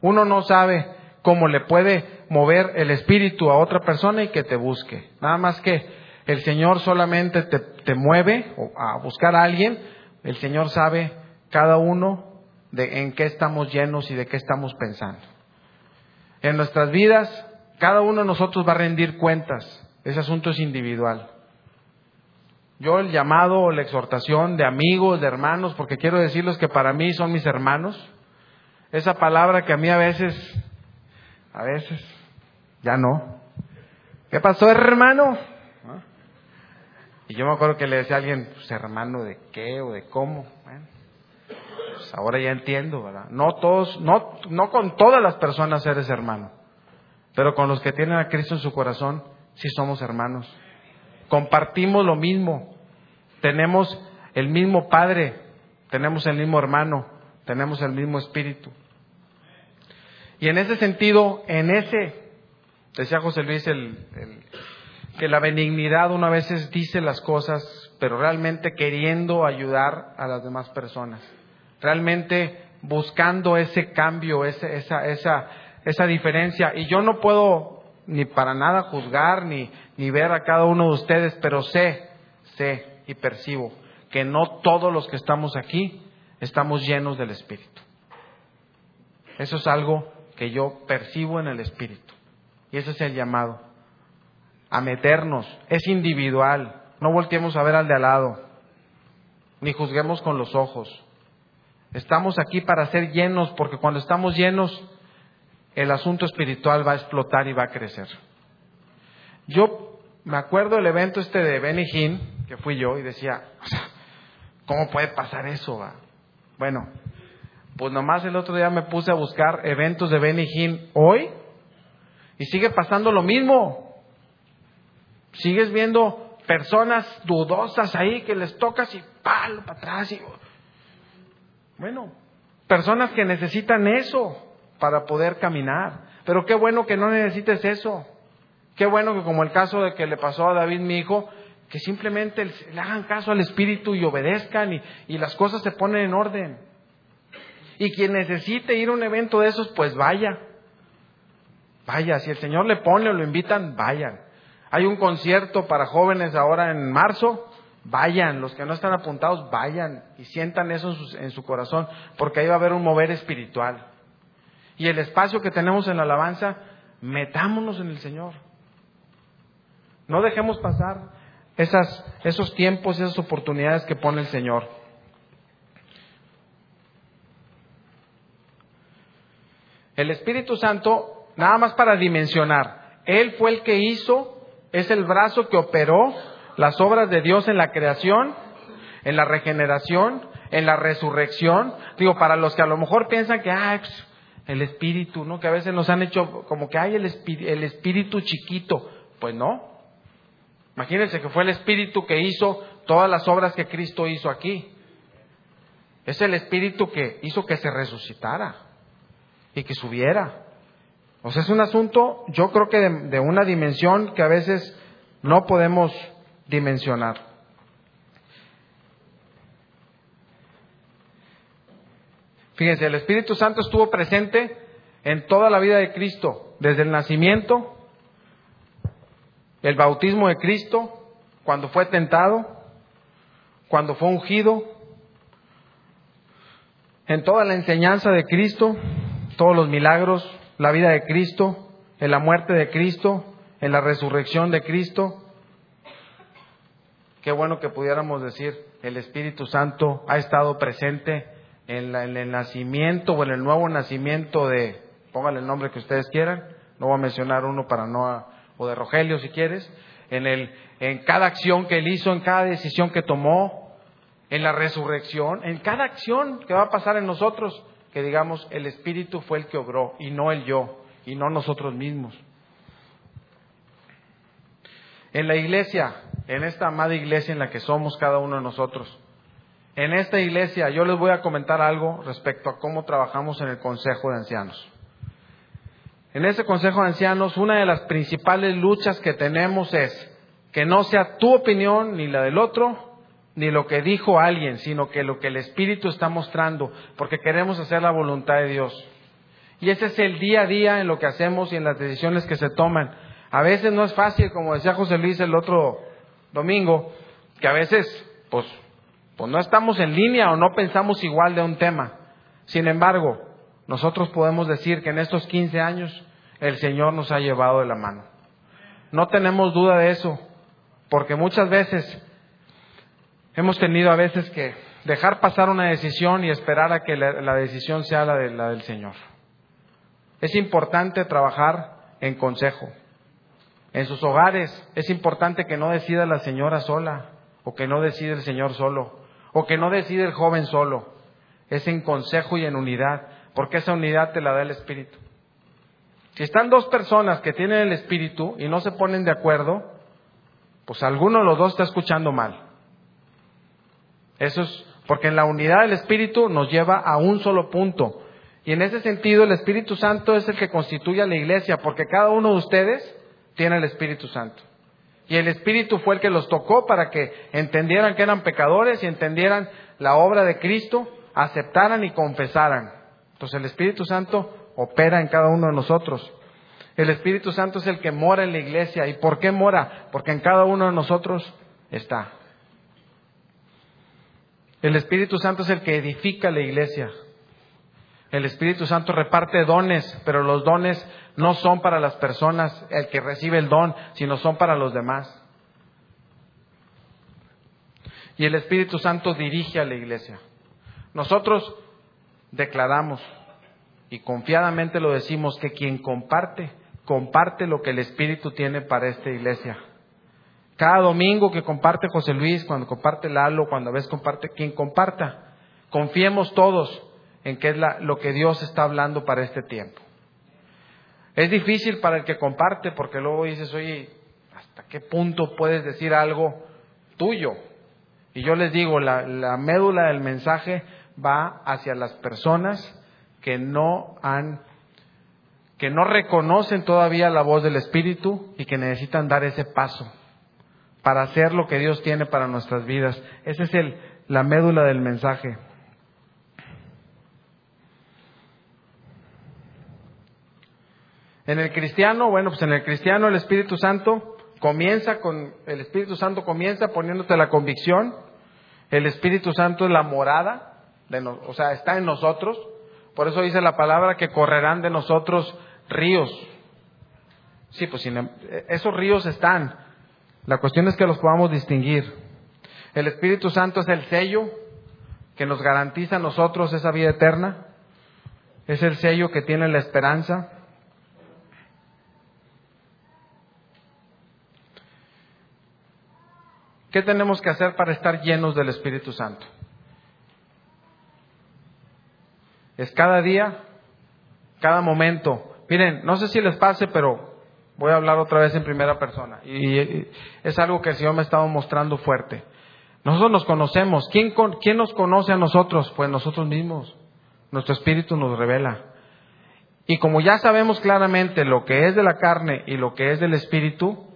Uno no sabe cómo le puede mover el espíritu a otra persona y que te busque. Nada más que el Señor solamente te, te mueve a buscar a alguien, el Señor sabe cada uno de en qué estamos llenos y de qué estamos pensando en nuestras vidas, cada uno de nosotros va a rendir cuentas. Ese asunto es individual. Yo el llamado o la exhortación de amigos, de hermanos, porque quiero decirles que para mí son mis hermanos, esa palabra que a mí a veces, a veces, ya no. ¿Qué pasó, hermano? Y yo me acuerdo que le decía a alguien, pues, hermano de qué o de cómo. Ahora ya entiendo, ¿verdad? No todos, no, no con todas las personas eres hermano, pero con los que tienen a Cristo en su corazón, sí somos hermanos. Compartimos lo mismo, tenemos el mismo Padre, tenemos el mismo hermano, tenemos el mismo espíritu. Y en ese sentido, en ese, decía José Luis, el, que la benignidad una veces dice las cosas, pero realmente queriendo ayudar a las demás personas realmente buscando ese cambio, ese, esa, esa, esa diferencia. Y yo no puedo ni para nada juzgar ni, ni ver a cada uno de ustedes, pero sé, sé y percibo que no todos los que estamos aquí estamos llenos del Espíritu. Eso es algo que yo percibo en el Espíritu. Y ese es el llamado. A meternos. Es individual. No volteemos a ver al de al lado. Ni juzguemos con los ojos. Estamos aquí para ser llenos, porque cuando estamos llenos, el asunto espiritual va a explotar y va a crecer. Yo me acuerdo del evento este de Benny Hinn, que fui yo, y decía, ¿cómo puede pasar eso? Bueno, pues nomás el otro día me puse a buscar eventos de Benny Hinn hoy y sigue pasando lo mismo. Sigues viendo personas dudosas ahí que les tocas y palo para atrás. Y... Bueno, personas que necesitan eso para poder caminar. Pero qué bueno que no necesites eso. Qué bueno que como el caso de que le pasó a David, mi hijo, que simplemente le hagan caso al Espíritu y obedezcan y, y las cosas se ponen en orden. Y quien necesite ir a un evento de esos, pues vaya. Vaya, si el Señor le pone o lo invitan, vayan. Hay un concierto para jóvenes ahora en marzo, vayan. Los que no están apuntados, vayan y sientan eso en su, en su corazón, porque ahí va a haber un mover espiritual. Y el espacio que tenemos en la alabanza, metámonos en el Señor. No dejemos pasar esos tiempos, esas oportunidades que pone el Señor. El Espíritu Santo, nada más para dimensionar, Él fue el que hizo, es el brazo que operó las obras de Dios en la creación, en la regeneración, en la resurrección. Digo, para los que a lo mejor piensan que, ah, el espíritu, ¿no? Que a veces nos han hecho como que hay el, el espíritu chiquito. Pues no. Imagínense que fue el espíritu que hizo todas las obras que Cristo hizo aquí. Es el espíritu que hizo que se resucitara y que subiera. O sea, es un asunto, yo creo que de, una dimensión que a veces no podemos dimensionar. Fíjense, el Espíritu Santo estuvo presente en toda la vida de Cristo, desde el nacimiento, el bautismo de Cristo, cuando fue tentado, cuando fue ungido, en toda la enseñanza de Cristo, todos los milagros, la vida de Cristo, en la muerte de Cristo, en la resurrección de Cristo. Qué bueno que pudiéramos decir, el Espíritu Santo ha estado presente en, el nacimiento o en el nuevo nacimiento de, póngale el nombre que ustedes quieran, no voy a mencionar uno para no, o de Rogelio si quieres, en, el, en cada acción que él hizo, en cada decisión que tomó, en la resurrección, en cada acción que va a pasar en nosotros que digamos el Espíritu fue el que obró y no el yo y no nosotros mismos. En la iglesia, en esta amada iglesia en la que somos cada uno de nosotros, en esta iglesia yo les voy a comentar algo respecto a cómo trabajamos en el Consejo de Ancianos. En ese Consejo de Ancianos, una de las principales luchas que tenemos es que no sea tu opinión ni la del otro, ni lo que dijo alguien, sino que lo que el Espíritu está mostrando, porque queremos hacer la voluntad de Dios. Y ese es el día a día en lo que hacemos y en las decisiones que se toman. A veces no es fácil, como decía José Luis el otro domingo, que a veces, pues, pues no estamos en línea o no pensamos igual de un tema. Sin embargo, nosotros podemos decir que en estos 15 años el Señor nos ha llevado de la mano. No tenemos duda de eso, porque muchas veces Hemos tenido a veces que dejar pasar una decisión y esperar a que la, decisión sea la, de, la del Señor. Es importante trabajar en consejo. En sus hogares es importante que no decida la señora sola, o que no decida el Señor solo, o que no decida el joven solo. Es en consejo y en unidad, porque esa unidad te la da el Espíritu. Si están dos personas que tienen el Espíritu y no se ponen de acuerdo, pues alguno de los dos está escuchando mal. Eso es porque en la unidad del Espíritu nos lleva a un solo punto. Y en ese sentido el Espíritu Santo es el que constituye a la iglesia, porque cada uno de ustedes tiene el Espíritu Santo. Y el Espíritu fue el que los tocó para que entendieran que eran pecadores y entendieran la obra de Cristo, aceptaran y confesaran. Entonces el Espíritu Santo opera en cada uno de nosotros. El Espíritu Santo es el que mora en la iglesia. ¿Y por qué mora? Porque en cada uno de nosotros está. El Espíritu Santo es el que edifica la iglesia. El Espíritu Santo reparte dones, pero los dones no son para las personas, el que recibe el don, sino son para los demás. Y el Espíritu Santo dirige a la iglesia. Nosotros declaramos y confiadamente lo decimos que quien comparte, comparte lo que el Espíritu tiene para esta iglesia. Cada domingo que comparte José Luis, cuando comparte Lalo, cuando a veces comparte, quien comparta, confiemos todos en que es lo que Dios está hablando para este tiempo. Es difícil para el que comparte porque luego dices, oye, ¿hasta qué punto puedes decir algo tuyo? Y yo les digo, la, la médula del mensaje va hacia las personas que no han, que no reconocen todavía la voz del Espíritu y que necesitan dar ese paso para hacer lo que Dios tiene para nuestras vidas. Esa es el, la médula del mensaje. En el cristiano, bueno, pues en el cristiano el Espíritu Santo comienza con, el Espíritu Santo comienza poniéndote la convicción, el Espíritu Santo es la morada, de o sea, está en nosotros, por eso dice la palabra que correrán de nosotros ríos. Sí, pues esos ríos están, la cuestión es que los podamos distinguir. El Espíritu Santo es el sello que nos garantiza a nosotros esa vida eterna, es el sello que tiene la esperanza, ¿Qué tenemos que hacer para estar llenos del Espíritu Santo? Es cada día, cada momento. Miren, no sé si les pase, pero voy a hablar otra vez en primera persona. Y es algo que el Señor me ha estado mostrando fuerte. Nosotros nos conocemos. ¿Quién, ¿Quién nos conoce a nosotros? Pues nosotros mismos. Nuestro espíritu nos revela. Y como ya sabemos claramente lo que es de la carne y lo que es del espíritu,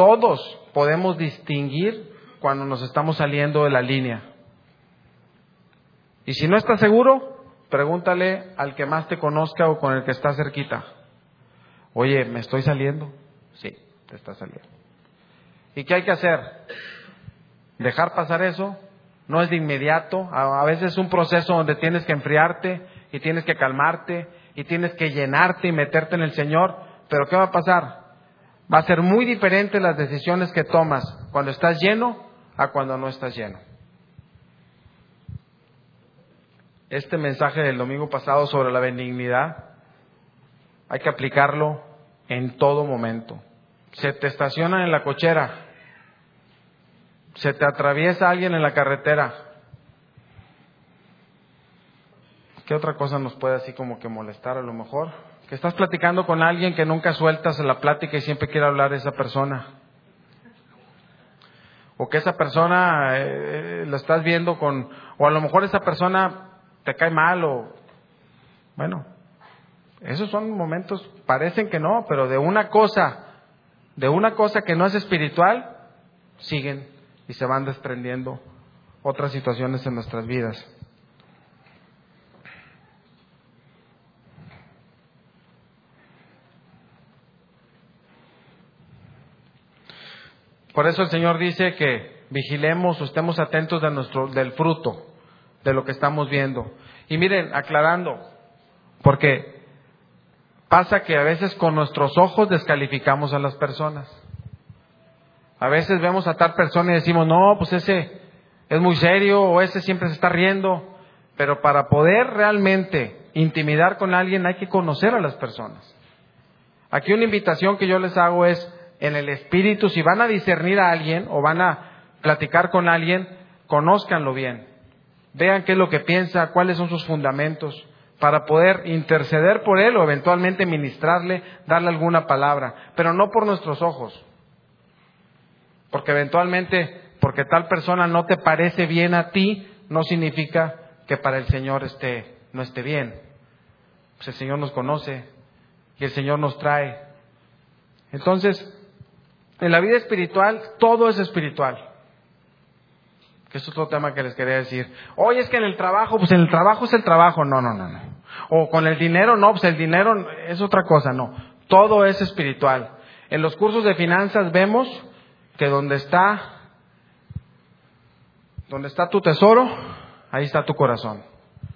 todos podemos distinguir cuando nos estamos saliendo de la línea. Y si no estás seguro, pregúntale al que más te conozca o con el que está cerquita. Oye, ¿me estoy saliendo? Sí, te está saliendo. ¿Y qué hay que hacer? Dejar pasar eso. No es de inmediato. A veces es un proceso donde tienes que enfriarte y tienes que calmarte y tienes que llenarte y meterte en el Señor. Pero ¿qué va a pasar? Va a ser muy diferente las decisiones que tomas cuando estás lleno a cuando no estás lleno. Este mensaje del domingo pasado sobre la benignidad hay que aplicarlo en todo momento. Se te estaciona en la cochera, se te atraviesa alguien en la carretera. ¿Qué otra cosa nos puede así como que molestar a lo mejor? Que estás platicando con alguien que nunca sueltas la plática y siempre quiere hablar de esa persona. O que esa persona eh, lo estás viendo con, o a lo mejor esa persona te cae mal o, bueno, esos son momentos, parecen que no, pero de una cosa, de una cosa que no es espiritual, siguen y se van desprendiendo otras situaciones en nuestras vidas. Por eso el Señor dice que vigilemos o estemos atentos de nuestro, del fruto de lo que estamos viendo. Y miren, aclarando, porque pasa que a veces con nuestros ojos descalificamos a las personas. A veces vemos a tal persona y decimos, no, pues ese es muy serio o ese siempre se está riendo. Pero para poder realmente intimidar con alguien hay que conocer a las personas. Aquí una invitación que yo les hago es, en el espíritu, si van a discernir a alguien o van a platicar con alguien, conózcanlo bien. Vean qué es lo que piensa, cuáles son sus fundamentos, para poder interceder por él o eventualmente ministrarle, darle alguna palabra, pero no por nuestros ojos. Porque eventualmente, porque tal persona no te parece bien a ti, no significa que para el Señor esté, no esté bien. Pues el Señor nos conoce y el Señor nos trae. Entonces, en la vida espiritual, todo es espiritual. Que es otro tema que les quería decir. Oye, es que en el trabajo, pues en el trabajo es el trabajo. No, no, no, no. O con el dinero, no, pues el dinero es otra cosa. No. Todo es espiritual. En los cursos de finanzas vemos que donde está, donde está tu tesoro, ahí está tu corazón.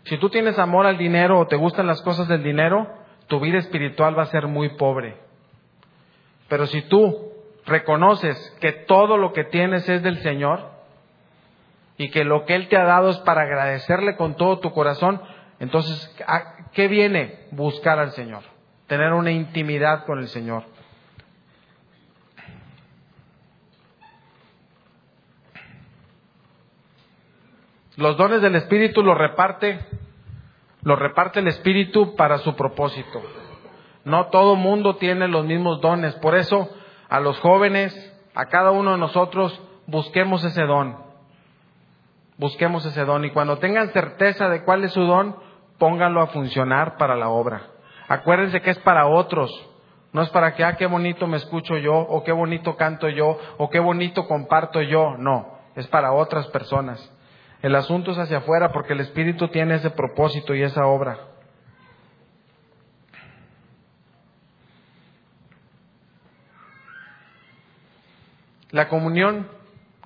Si tú tienes amor al dinero o te gustan las cosas del dinero, tu vida espiritual va a ser muy pobre. Pero si tú reconoces que todo lo que tienes es del Señor y que lo que Él te ha dado es para agradecerle con todo tu corazón, entonces, ¿qué viene? Buscar al Señor, tener una intimidad con el Señor. Los dones del Espíritu los reparte, los reparte el Espíritu para su propósito. No todo mundo tiene los mismos dones. Por eso, a los jóvenes, a cada uno de nosotros, busquemos ese don. Busquemos ese don. Y cuando tengan certeza de cuál es su don, pónganlo a funcionar para la obra. Acuérdense que es para otros. No es para que, ah, qué bonito me escucho yo, o qué bonito canto yo, o qué bonito comparto yo. No, es para otras personas. El asunto es hacia afuera porque el Espíritu tiene ese propósito y esa obra. La comunión,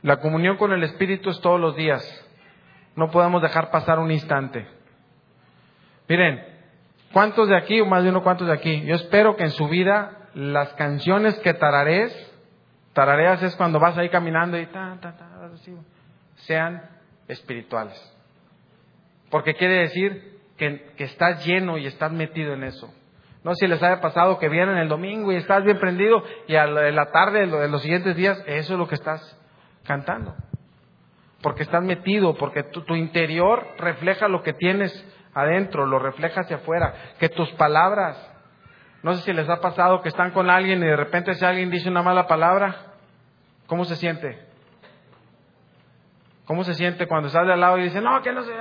la comunión con el Espíritu es todos los días. No podemos dejar pasar un instante. Miren, ¿cuántos de aquí, o más de uno cuántos de aquí? Yo espero que en su vida las canciones que tararees, tarareas es cuando vas ahí caminando y ta, ta, ta, sean espirituales. Porque quiere decir que, estás lleno y estás metido en eso. No sé si les haya pasado que vienen el domingo y estás bien prendido y a la tarde de los siguientes días, eso es lo que estás cantando. Porque estás metido, porque tu, interior refleja lo que tienes adentro, lo refleja hacia afuera. Que tus palabras, no sé si les ha pasado que están con alguien y de repente si alguien dice una mala palabra, ¿cómo se siente? ¿Cómo se siente cuando sale al lado y dice, no, que no se...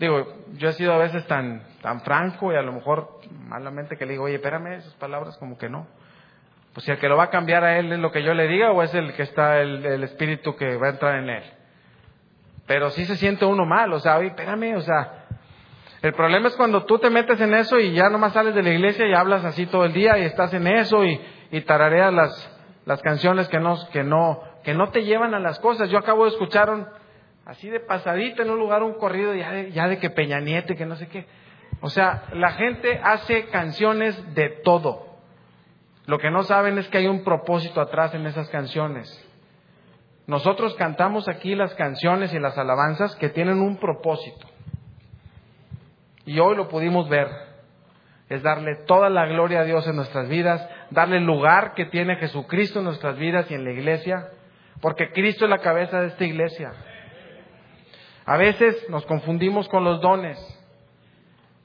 Digo, yo he sido a veces tan, tan franco y a lo mejor malamente que le digo, oye, espérame, esas palabras como que no. Pues si el que lo va a cambiar a él es lo que yo le diga o es el que está el, el espíritu que va a entrar en él. Pero sí se siente uno mal, o sea, oye, espérame, o sea, el problema es cuando tú te metes en eso y ya nomás sales de la iglesia y hablas así todo el día y estás en eso y, y tarareas las, las canciones que no, que no, que no te llevan a las cosas. Yo acabo de escuchar un, así de pasadita en un lugar un corrido ya de, ya de que Peña Nieto, que no sé qué. O sea, la gente hace canciones de todo. Lo que no saben es que hay un propósito atrás en esas canciones. Nosotros cantamos aquí las canciones y las alabanzas que tienen un propósito. Y hoy lo pudimos ver. Es darle toda la gloria a Dios en nuestras vidas, darle el lugar que tiene Jesucristo en nuestras vidas y en la iglesia porque Cristo es la cabeza de esta iglesia. A veces nos confundimos con los dones.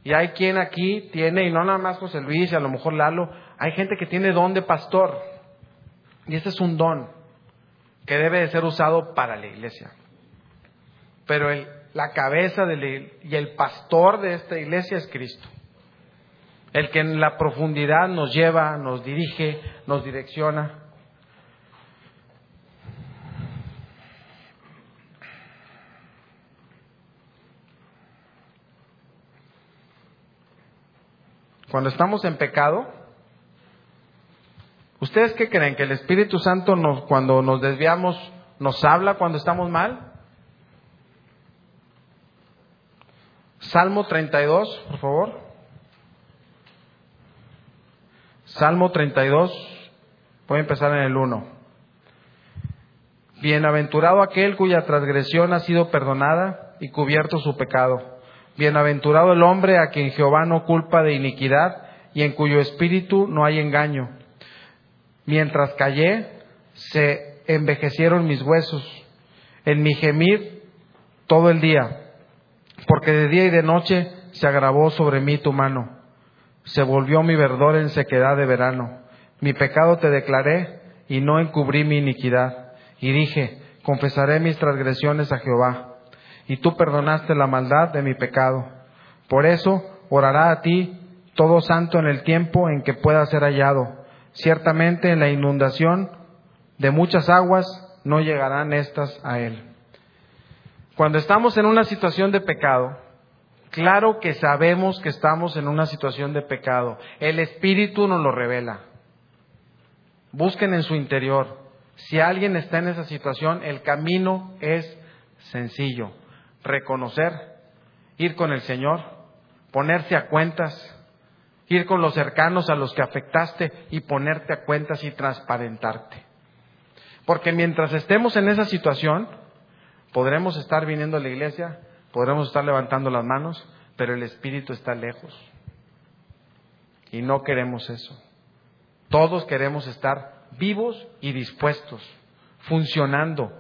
Y hay quien aquí tiene, y no nada más José Luis y a lo mejor Lalo, hay gente que tiene don de pastor. Y ese es un don que debe de ser usado para la iglesia. Pero la cabeza de y el pastor de esta iglesia es Cristo. El que en la profundidad nos lleva, nos dirige, nos direcciona. Cuando estamos en pecado, ¿ustedes qué creen? ¿Que el Espíritu Santo nos, cuando nos desviamos nos habla cuando estamos mal? Salmo 32, por favor. Salmo 32, voy a empezar en el 1. Bienaventurado aquel cuya transgresión ha sido perdonada y cubierto su pecado. Bienaventurado el hombre a quien Jehová no culpa de iniquidad y en cuyo espíritu no hay engaño. Mientras callé, se envejecieron mis huesos, en mi gemir todo el día, porque de día y de noche se agravó sobre mí tu mano. Se volvió mi verdor en sequedad de verano. Mi pecado te declaré y no encubrí mi iniquidad. Y dije, confesaré mis transgresiones a Jehová y tú perdonaste la maldad de mi pecado. Por eso orará a ti todo santo en el tiempo en que pueda ser hallado. Ciertamente en la inundación de muchas aguas no llegarán estas a él. Cuando estamos en una situación de pecado, claro que sabemos que estamos en una situación de pecado. El Espíritu nos lo revela. Busquen en su interior. Si alguien está en esa situación, el camino es sencillo reconocer, ir con el Señor, ponerse a cuentas, ir con los cercanos a los que afectaste y ponerte a cuentas y transparentarte. Porque mientras estemos en esa situación, podremos estar viniendo a la iglesia, podremos estar levantando las manos, pero el Espíritu está lejos. Y no queremos eso. Todos queremos estar vivos y dispuestos, funcionando.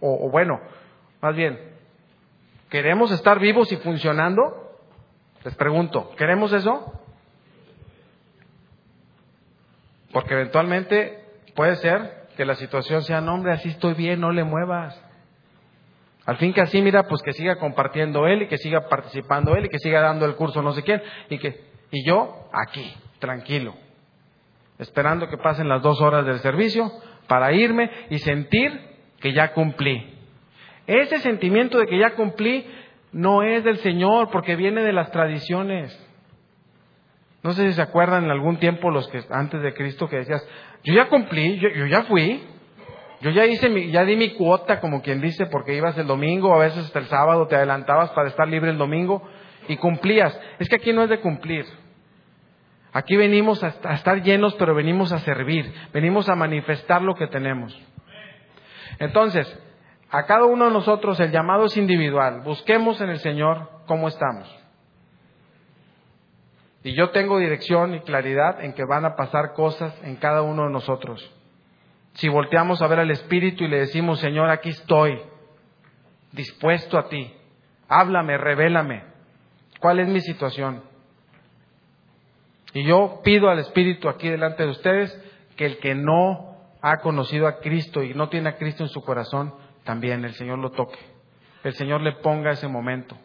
O, bueno, más bien, ¿queremos estar vivos y funcionando? Les pregunto, ¿queremos eso? Porque eventualmente puede ser que la situación sea, no hombre, así estoy bien, no le muevas. Al fin que así, mira, pues que siga compartiendo él y que siga participando él y que siga dando el curso no sé quién y que y yo aquí, tranquilo, esperando que pasen las dos horas del servicio para irme y sentir que ya cumplí. Ese sentimiento de que ya cumplí no es del Señor porque viene de las tradiciones. No sé si se acuerdan en algún tiempo los que antes de Cristo que decías, yo ya cumplí, yo, ya fui, yo ya hice mi, ya di mi cuota, como quien dice, porque ibas el domingo, a veces hasta el sábado te adelantabas para estar libre el domingo y cumplías. Es que aquí no es de cumplir. Aquí venimos a, estar llenos, pero venimos a servir, venimos a manifestar lo que tenemos. Entonces, a cada uno de nosotros el llamado es individual. Busquemos en el Señor cómo estamos. Y yo tengo dirección y claridad en que van a pasar cosas en cada uno de nosotros. Si volteamos a ver al Espíritu y le decimos, Señor, aquí estoy, dispuesto a ti, háblame, revélame, ¿cuál es mi situación? Y yo pido al Espíritu aquí delante de ustedes que el que no ha conocido a Cristo y no tiene a Cristo en su corazón, también el Señor lo toque. El Señor le ponga ese momento.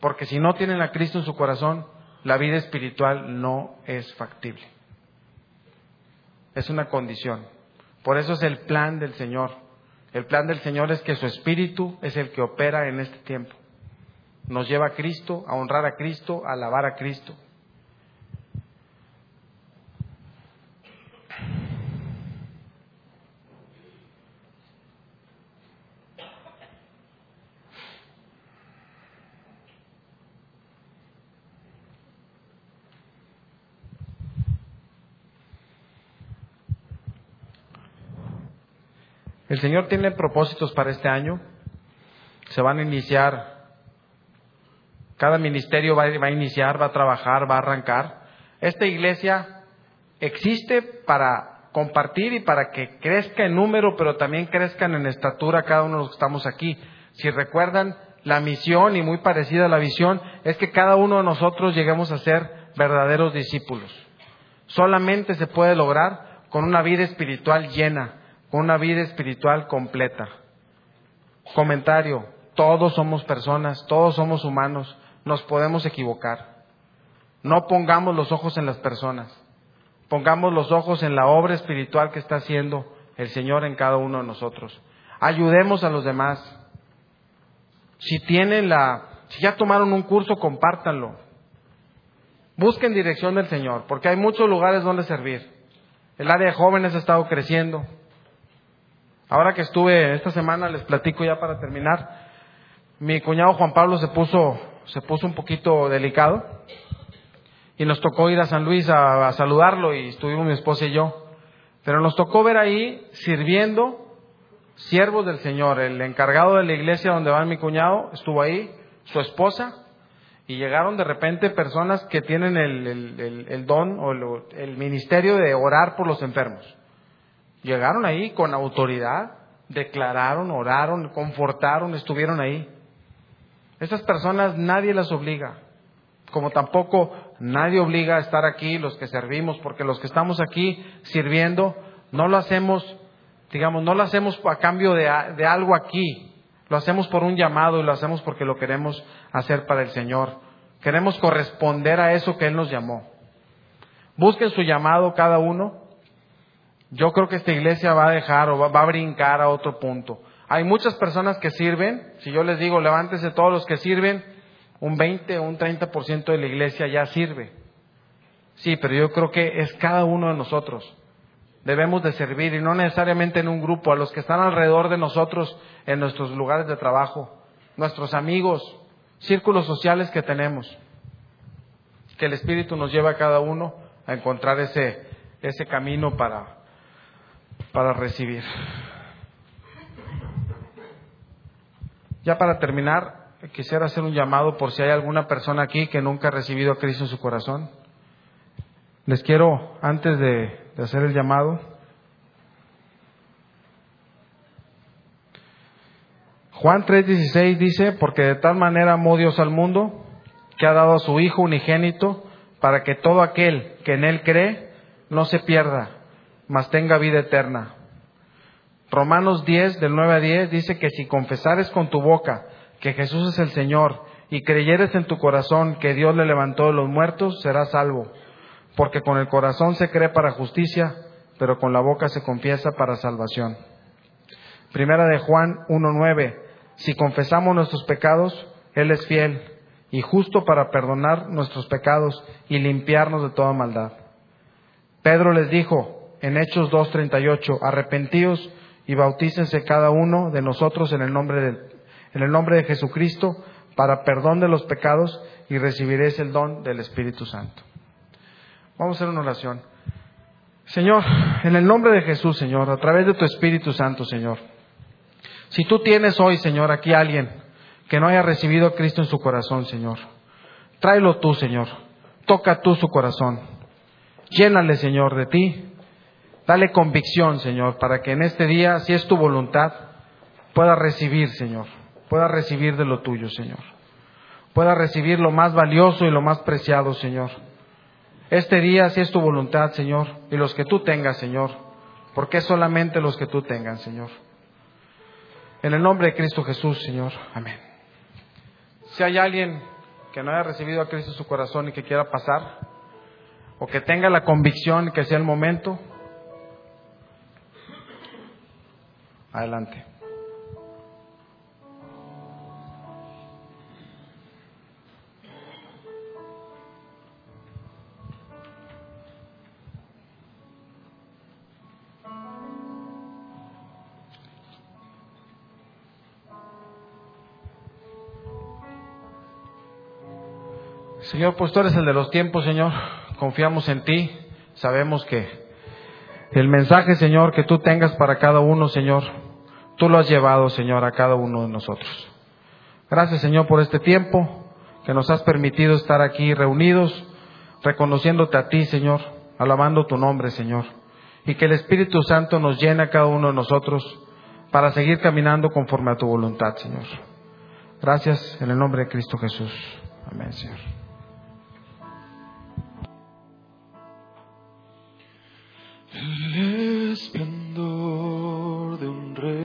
Porque si no tienen a Cristo en su corazón, la vida espiritual no es factible. Es una condición. Por eso es el plan del Señor. El plan del Señor es que su Espíritu es el que opera en este tiempo. Nos lleva a Cristo, a honrar a Cristo, a alabar a Cristo. El Señor tiene propósitos para este año. Se van a iniciar, cada ministerio va, a iniciar, va a trabajar, va a arrancar. Esta iglesia existe para compartir y para que crezca en número, pero también crezcan en estatura cada uno de los que estamos aquí. Si recuerdan, la misión, y muy parecida a la visión, es que cada uno de nosotros lleguemos a ser verdaderos discípulos. Solamente se puede lograr con una vida espiritual llena, una vida espiritual completa. Comentario, todos somos personas, todos somos humanos, nos podemos equivocar. No pongamos los ojos en las personas, pongamos los ojos en la obra espiritual que está haciendo el Señor en cada uno de nosotros. Ayudemos a los demás. Si tienen la, si ya tomaron un curso, compártanlo. Busquen dirección del Señor, porque hay muchos lugares donde servir. El área de jóvenes ha estado creciendo. Ahora que estuve esta semana, les platico ya para terminar, mi cuñado Juan Pablo se puso, se puso un poquito delicado y nos tocó ir a San Luis a, saludarlo y estuvimos mi esposa y yo. Pero nos tocó ver ahí sirviendo siervos del Señor. El encargado de la iglesia donde va mi cuñado estuvo ahí, su esposa, y llegaron de repente personas que tienen el, el don o el ministerio de orar por los enfermos. Llegaron ahí con autoridad, declararon, oraron, confortaron, estuvieron ahí. Esas personas nadie las obliga, como tampoco nadie obliga a estar aquí los que servimos, porque los que estamos aquí sirviendo no lo hacemos, digamos, no lo hacemos a cambio de, de algo aquí, lo hacemos por un llamado y lo hacemos porque lo queremos hacer para el Señor. Queremos corresponder a eso que Él nos llamó. Busquen su llamado cada uno yo creo que esta iglesia va a dejar o va, a brincar a otro punto. Hay muchas personas que sirven, si yo les digo levántese todos los que sirven, un 20 o un 30% de la iglesia ya sirve. Sí, pero yo creo que es cada uno de nosotros. Debemos de servir y no necesariamente en un grupo, a los que están alrededor de nosotros en nuestros lugares de trabajo, nuestros amigos, círculos sociales que tenemos. Que el Espíritu nos lleve a cada uno a encontrar ese, ese camino para, para recibir. Ya para terminar, quisiera hacer un llamado por si hay alguna persona aquí que nunca ha recibido a Cristo en su corazón. Les quiero, antes de, de hacer el llamado, Juan 3:16 dice, porque de tal manera amó Dios al mundo, que ha dado a su Hijo unigénito, para que todo aquel que en Él cree no se pierda, mas tenga vida eterna. Romanos 10, del 9 a 10, dice que si confesares con tu boca que Jesús es el Señor y creyeres en tu corazón que Dios le levantó de los muertos, serás salvo. Porque con el corazón se cree para justicia, pero con la boca se confiesa para salvación. Primera de Juan 1.9. Si confesamos nuestros pecados, Él es fiel y justo para perdonar nuestros pecados y limpiarnos de toda maldad. Pedro les dijo en Hechos 2.38, arrepentíos y bautícense cada uno de nosotros en el nombre de, en el nombre de Jesucristo para perdón de los pecados y recibiréis el don del Espíritu Santo. Vamos a hacer una oración. Señor, en el nombre de Jesús, Señor, a través de tu Espíritu Santo, Señor. Si tú tienes hoy, Señor, aquí alguien que no haya recibido a Cristo en su corazón, Señor, tráelo tú, Señor. Toca tú su corazón. Llénale, Señor, de ti. Dale convicción, Señor, para que en este día, si es tu voluntad, pueda recibir, Señor. Pueda recibir de lo tuyo, Señor. Pueda recibir lo más valioso y lo más preciado, Señor. Este día, si es tu voluntad, Señor, y los que tú tengas, Señor, porque solamente los que tú tengas, Señor. En el nombre de Cristo Jesús, Señor. Amén. Si hay alguien que no haya recibido a Cristo en su corazón y que quiera pasar, o que tenga la convicción que sea el momento, adelante. Señor, pues tú eres el de los tiempos, Señor. Confiamos en ti. Sabemos que el mensaje, Señor, que tú tengas para cada uno, Señor, tú lo has llevado, Señor, a cada uno de nosotros. Gracias, Señor, por este tiempo que nos has permitido estar aquí reunidos, reconociéndote a ti, Señor, alabando tu nombre, Señor. Y que el Espíritu Santo nos llene a cada uno de nosotros para seguir caminando conforme a tu voluntad, Señor. Gracias en el nombre de Cristo Jesús. Amén, Señor. El esplendor de un rey.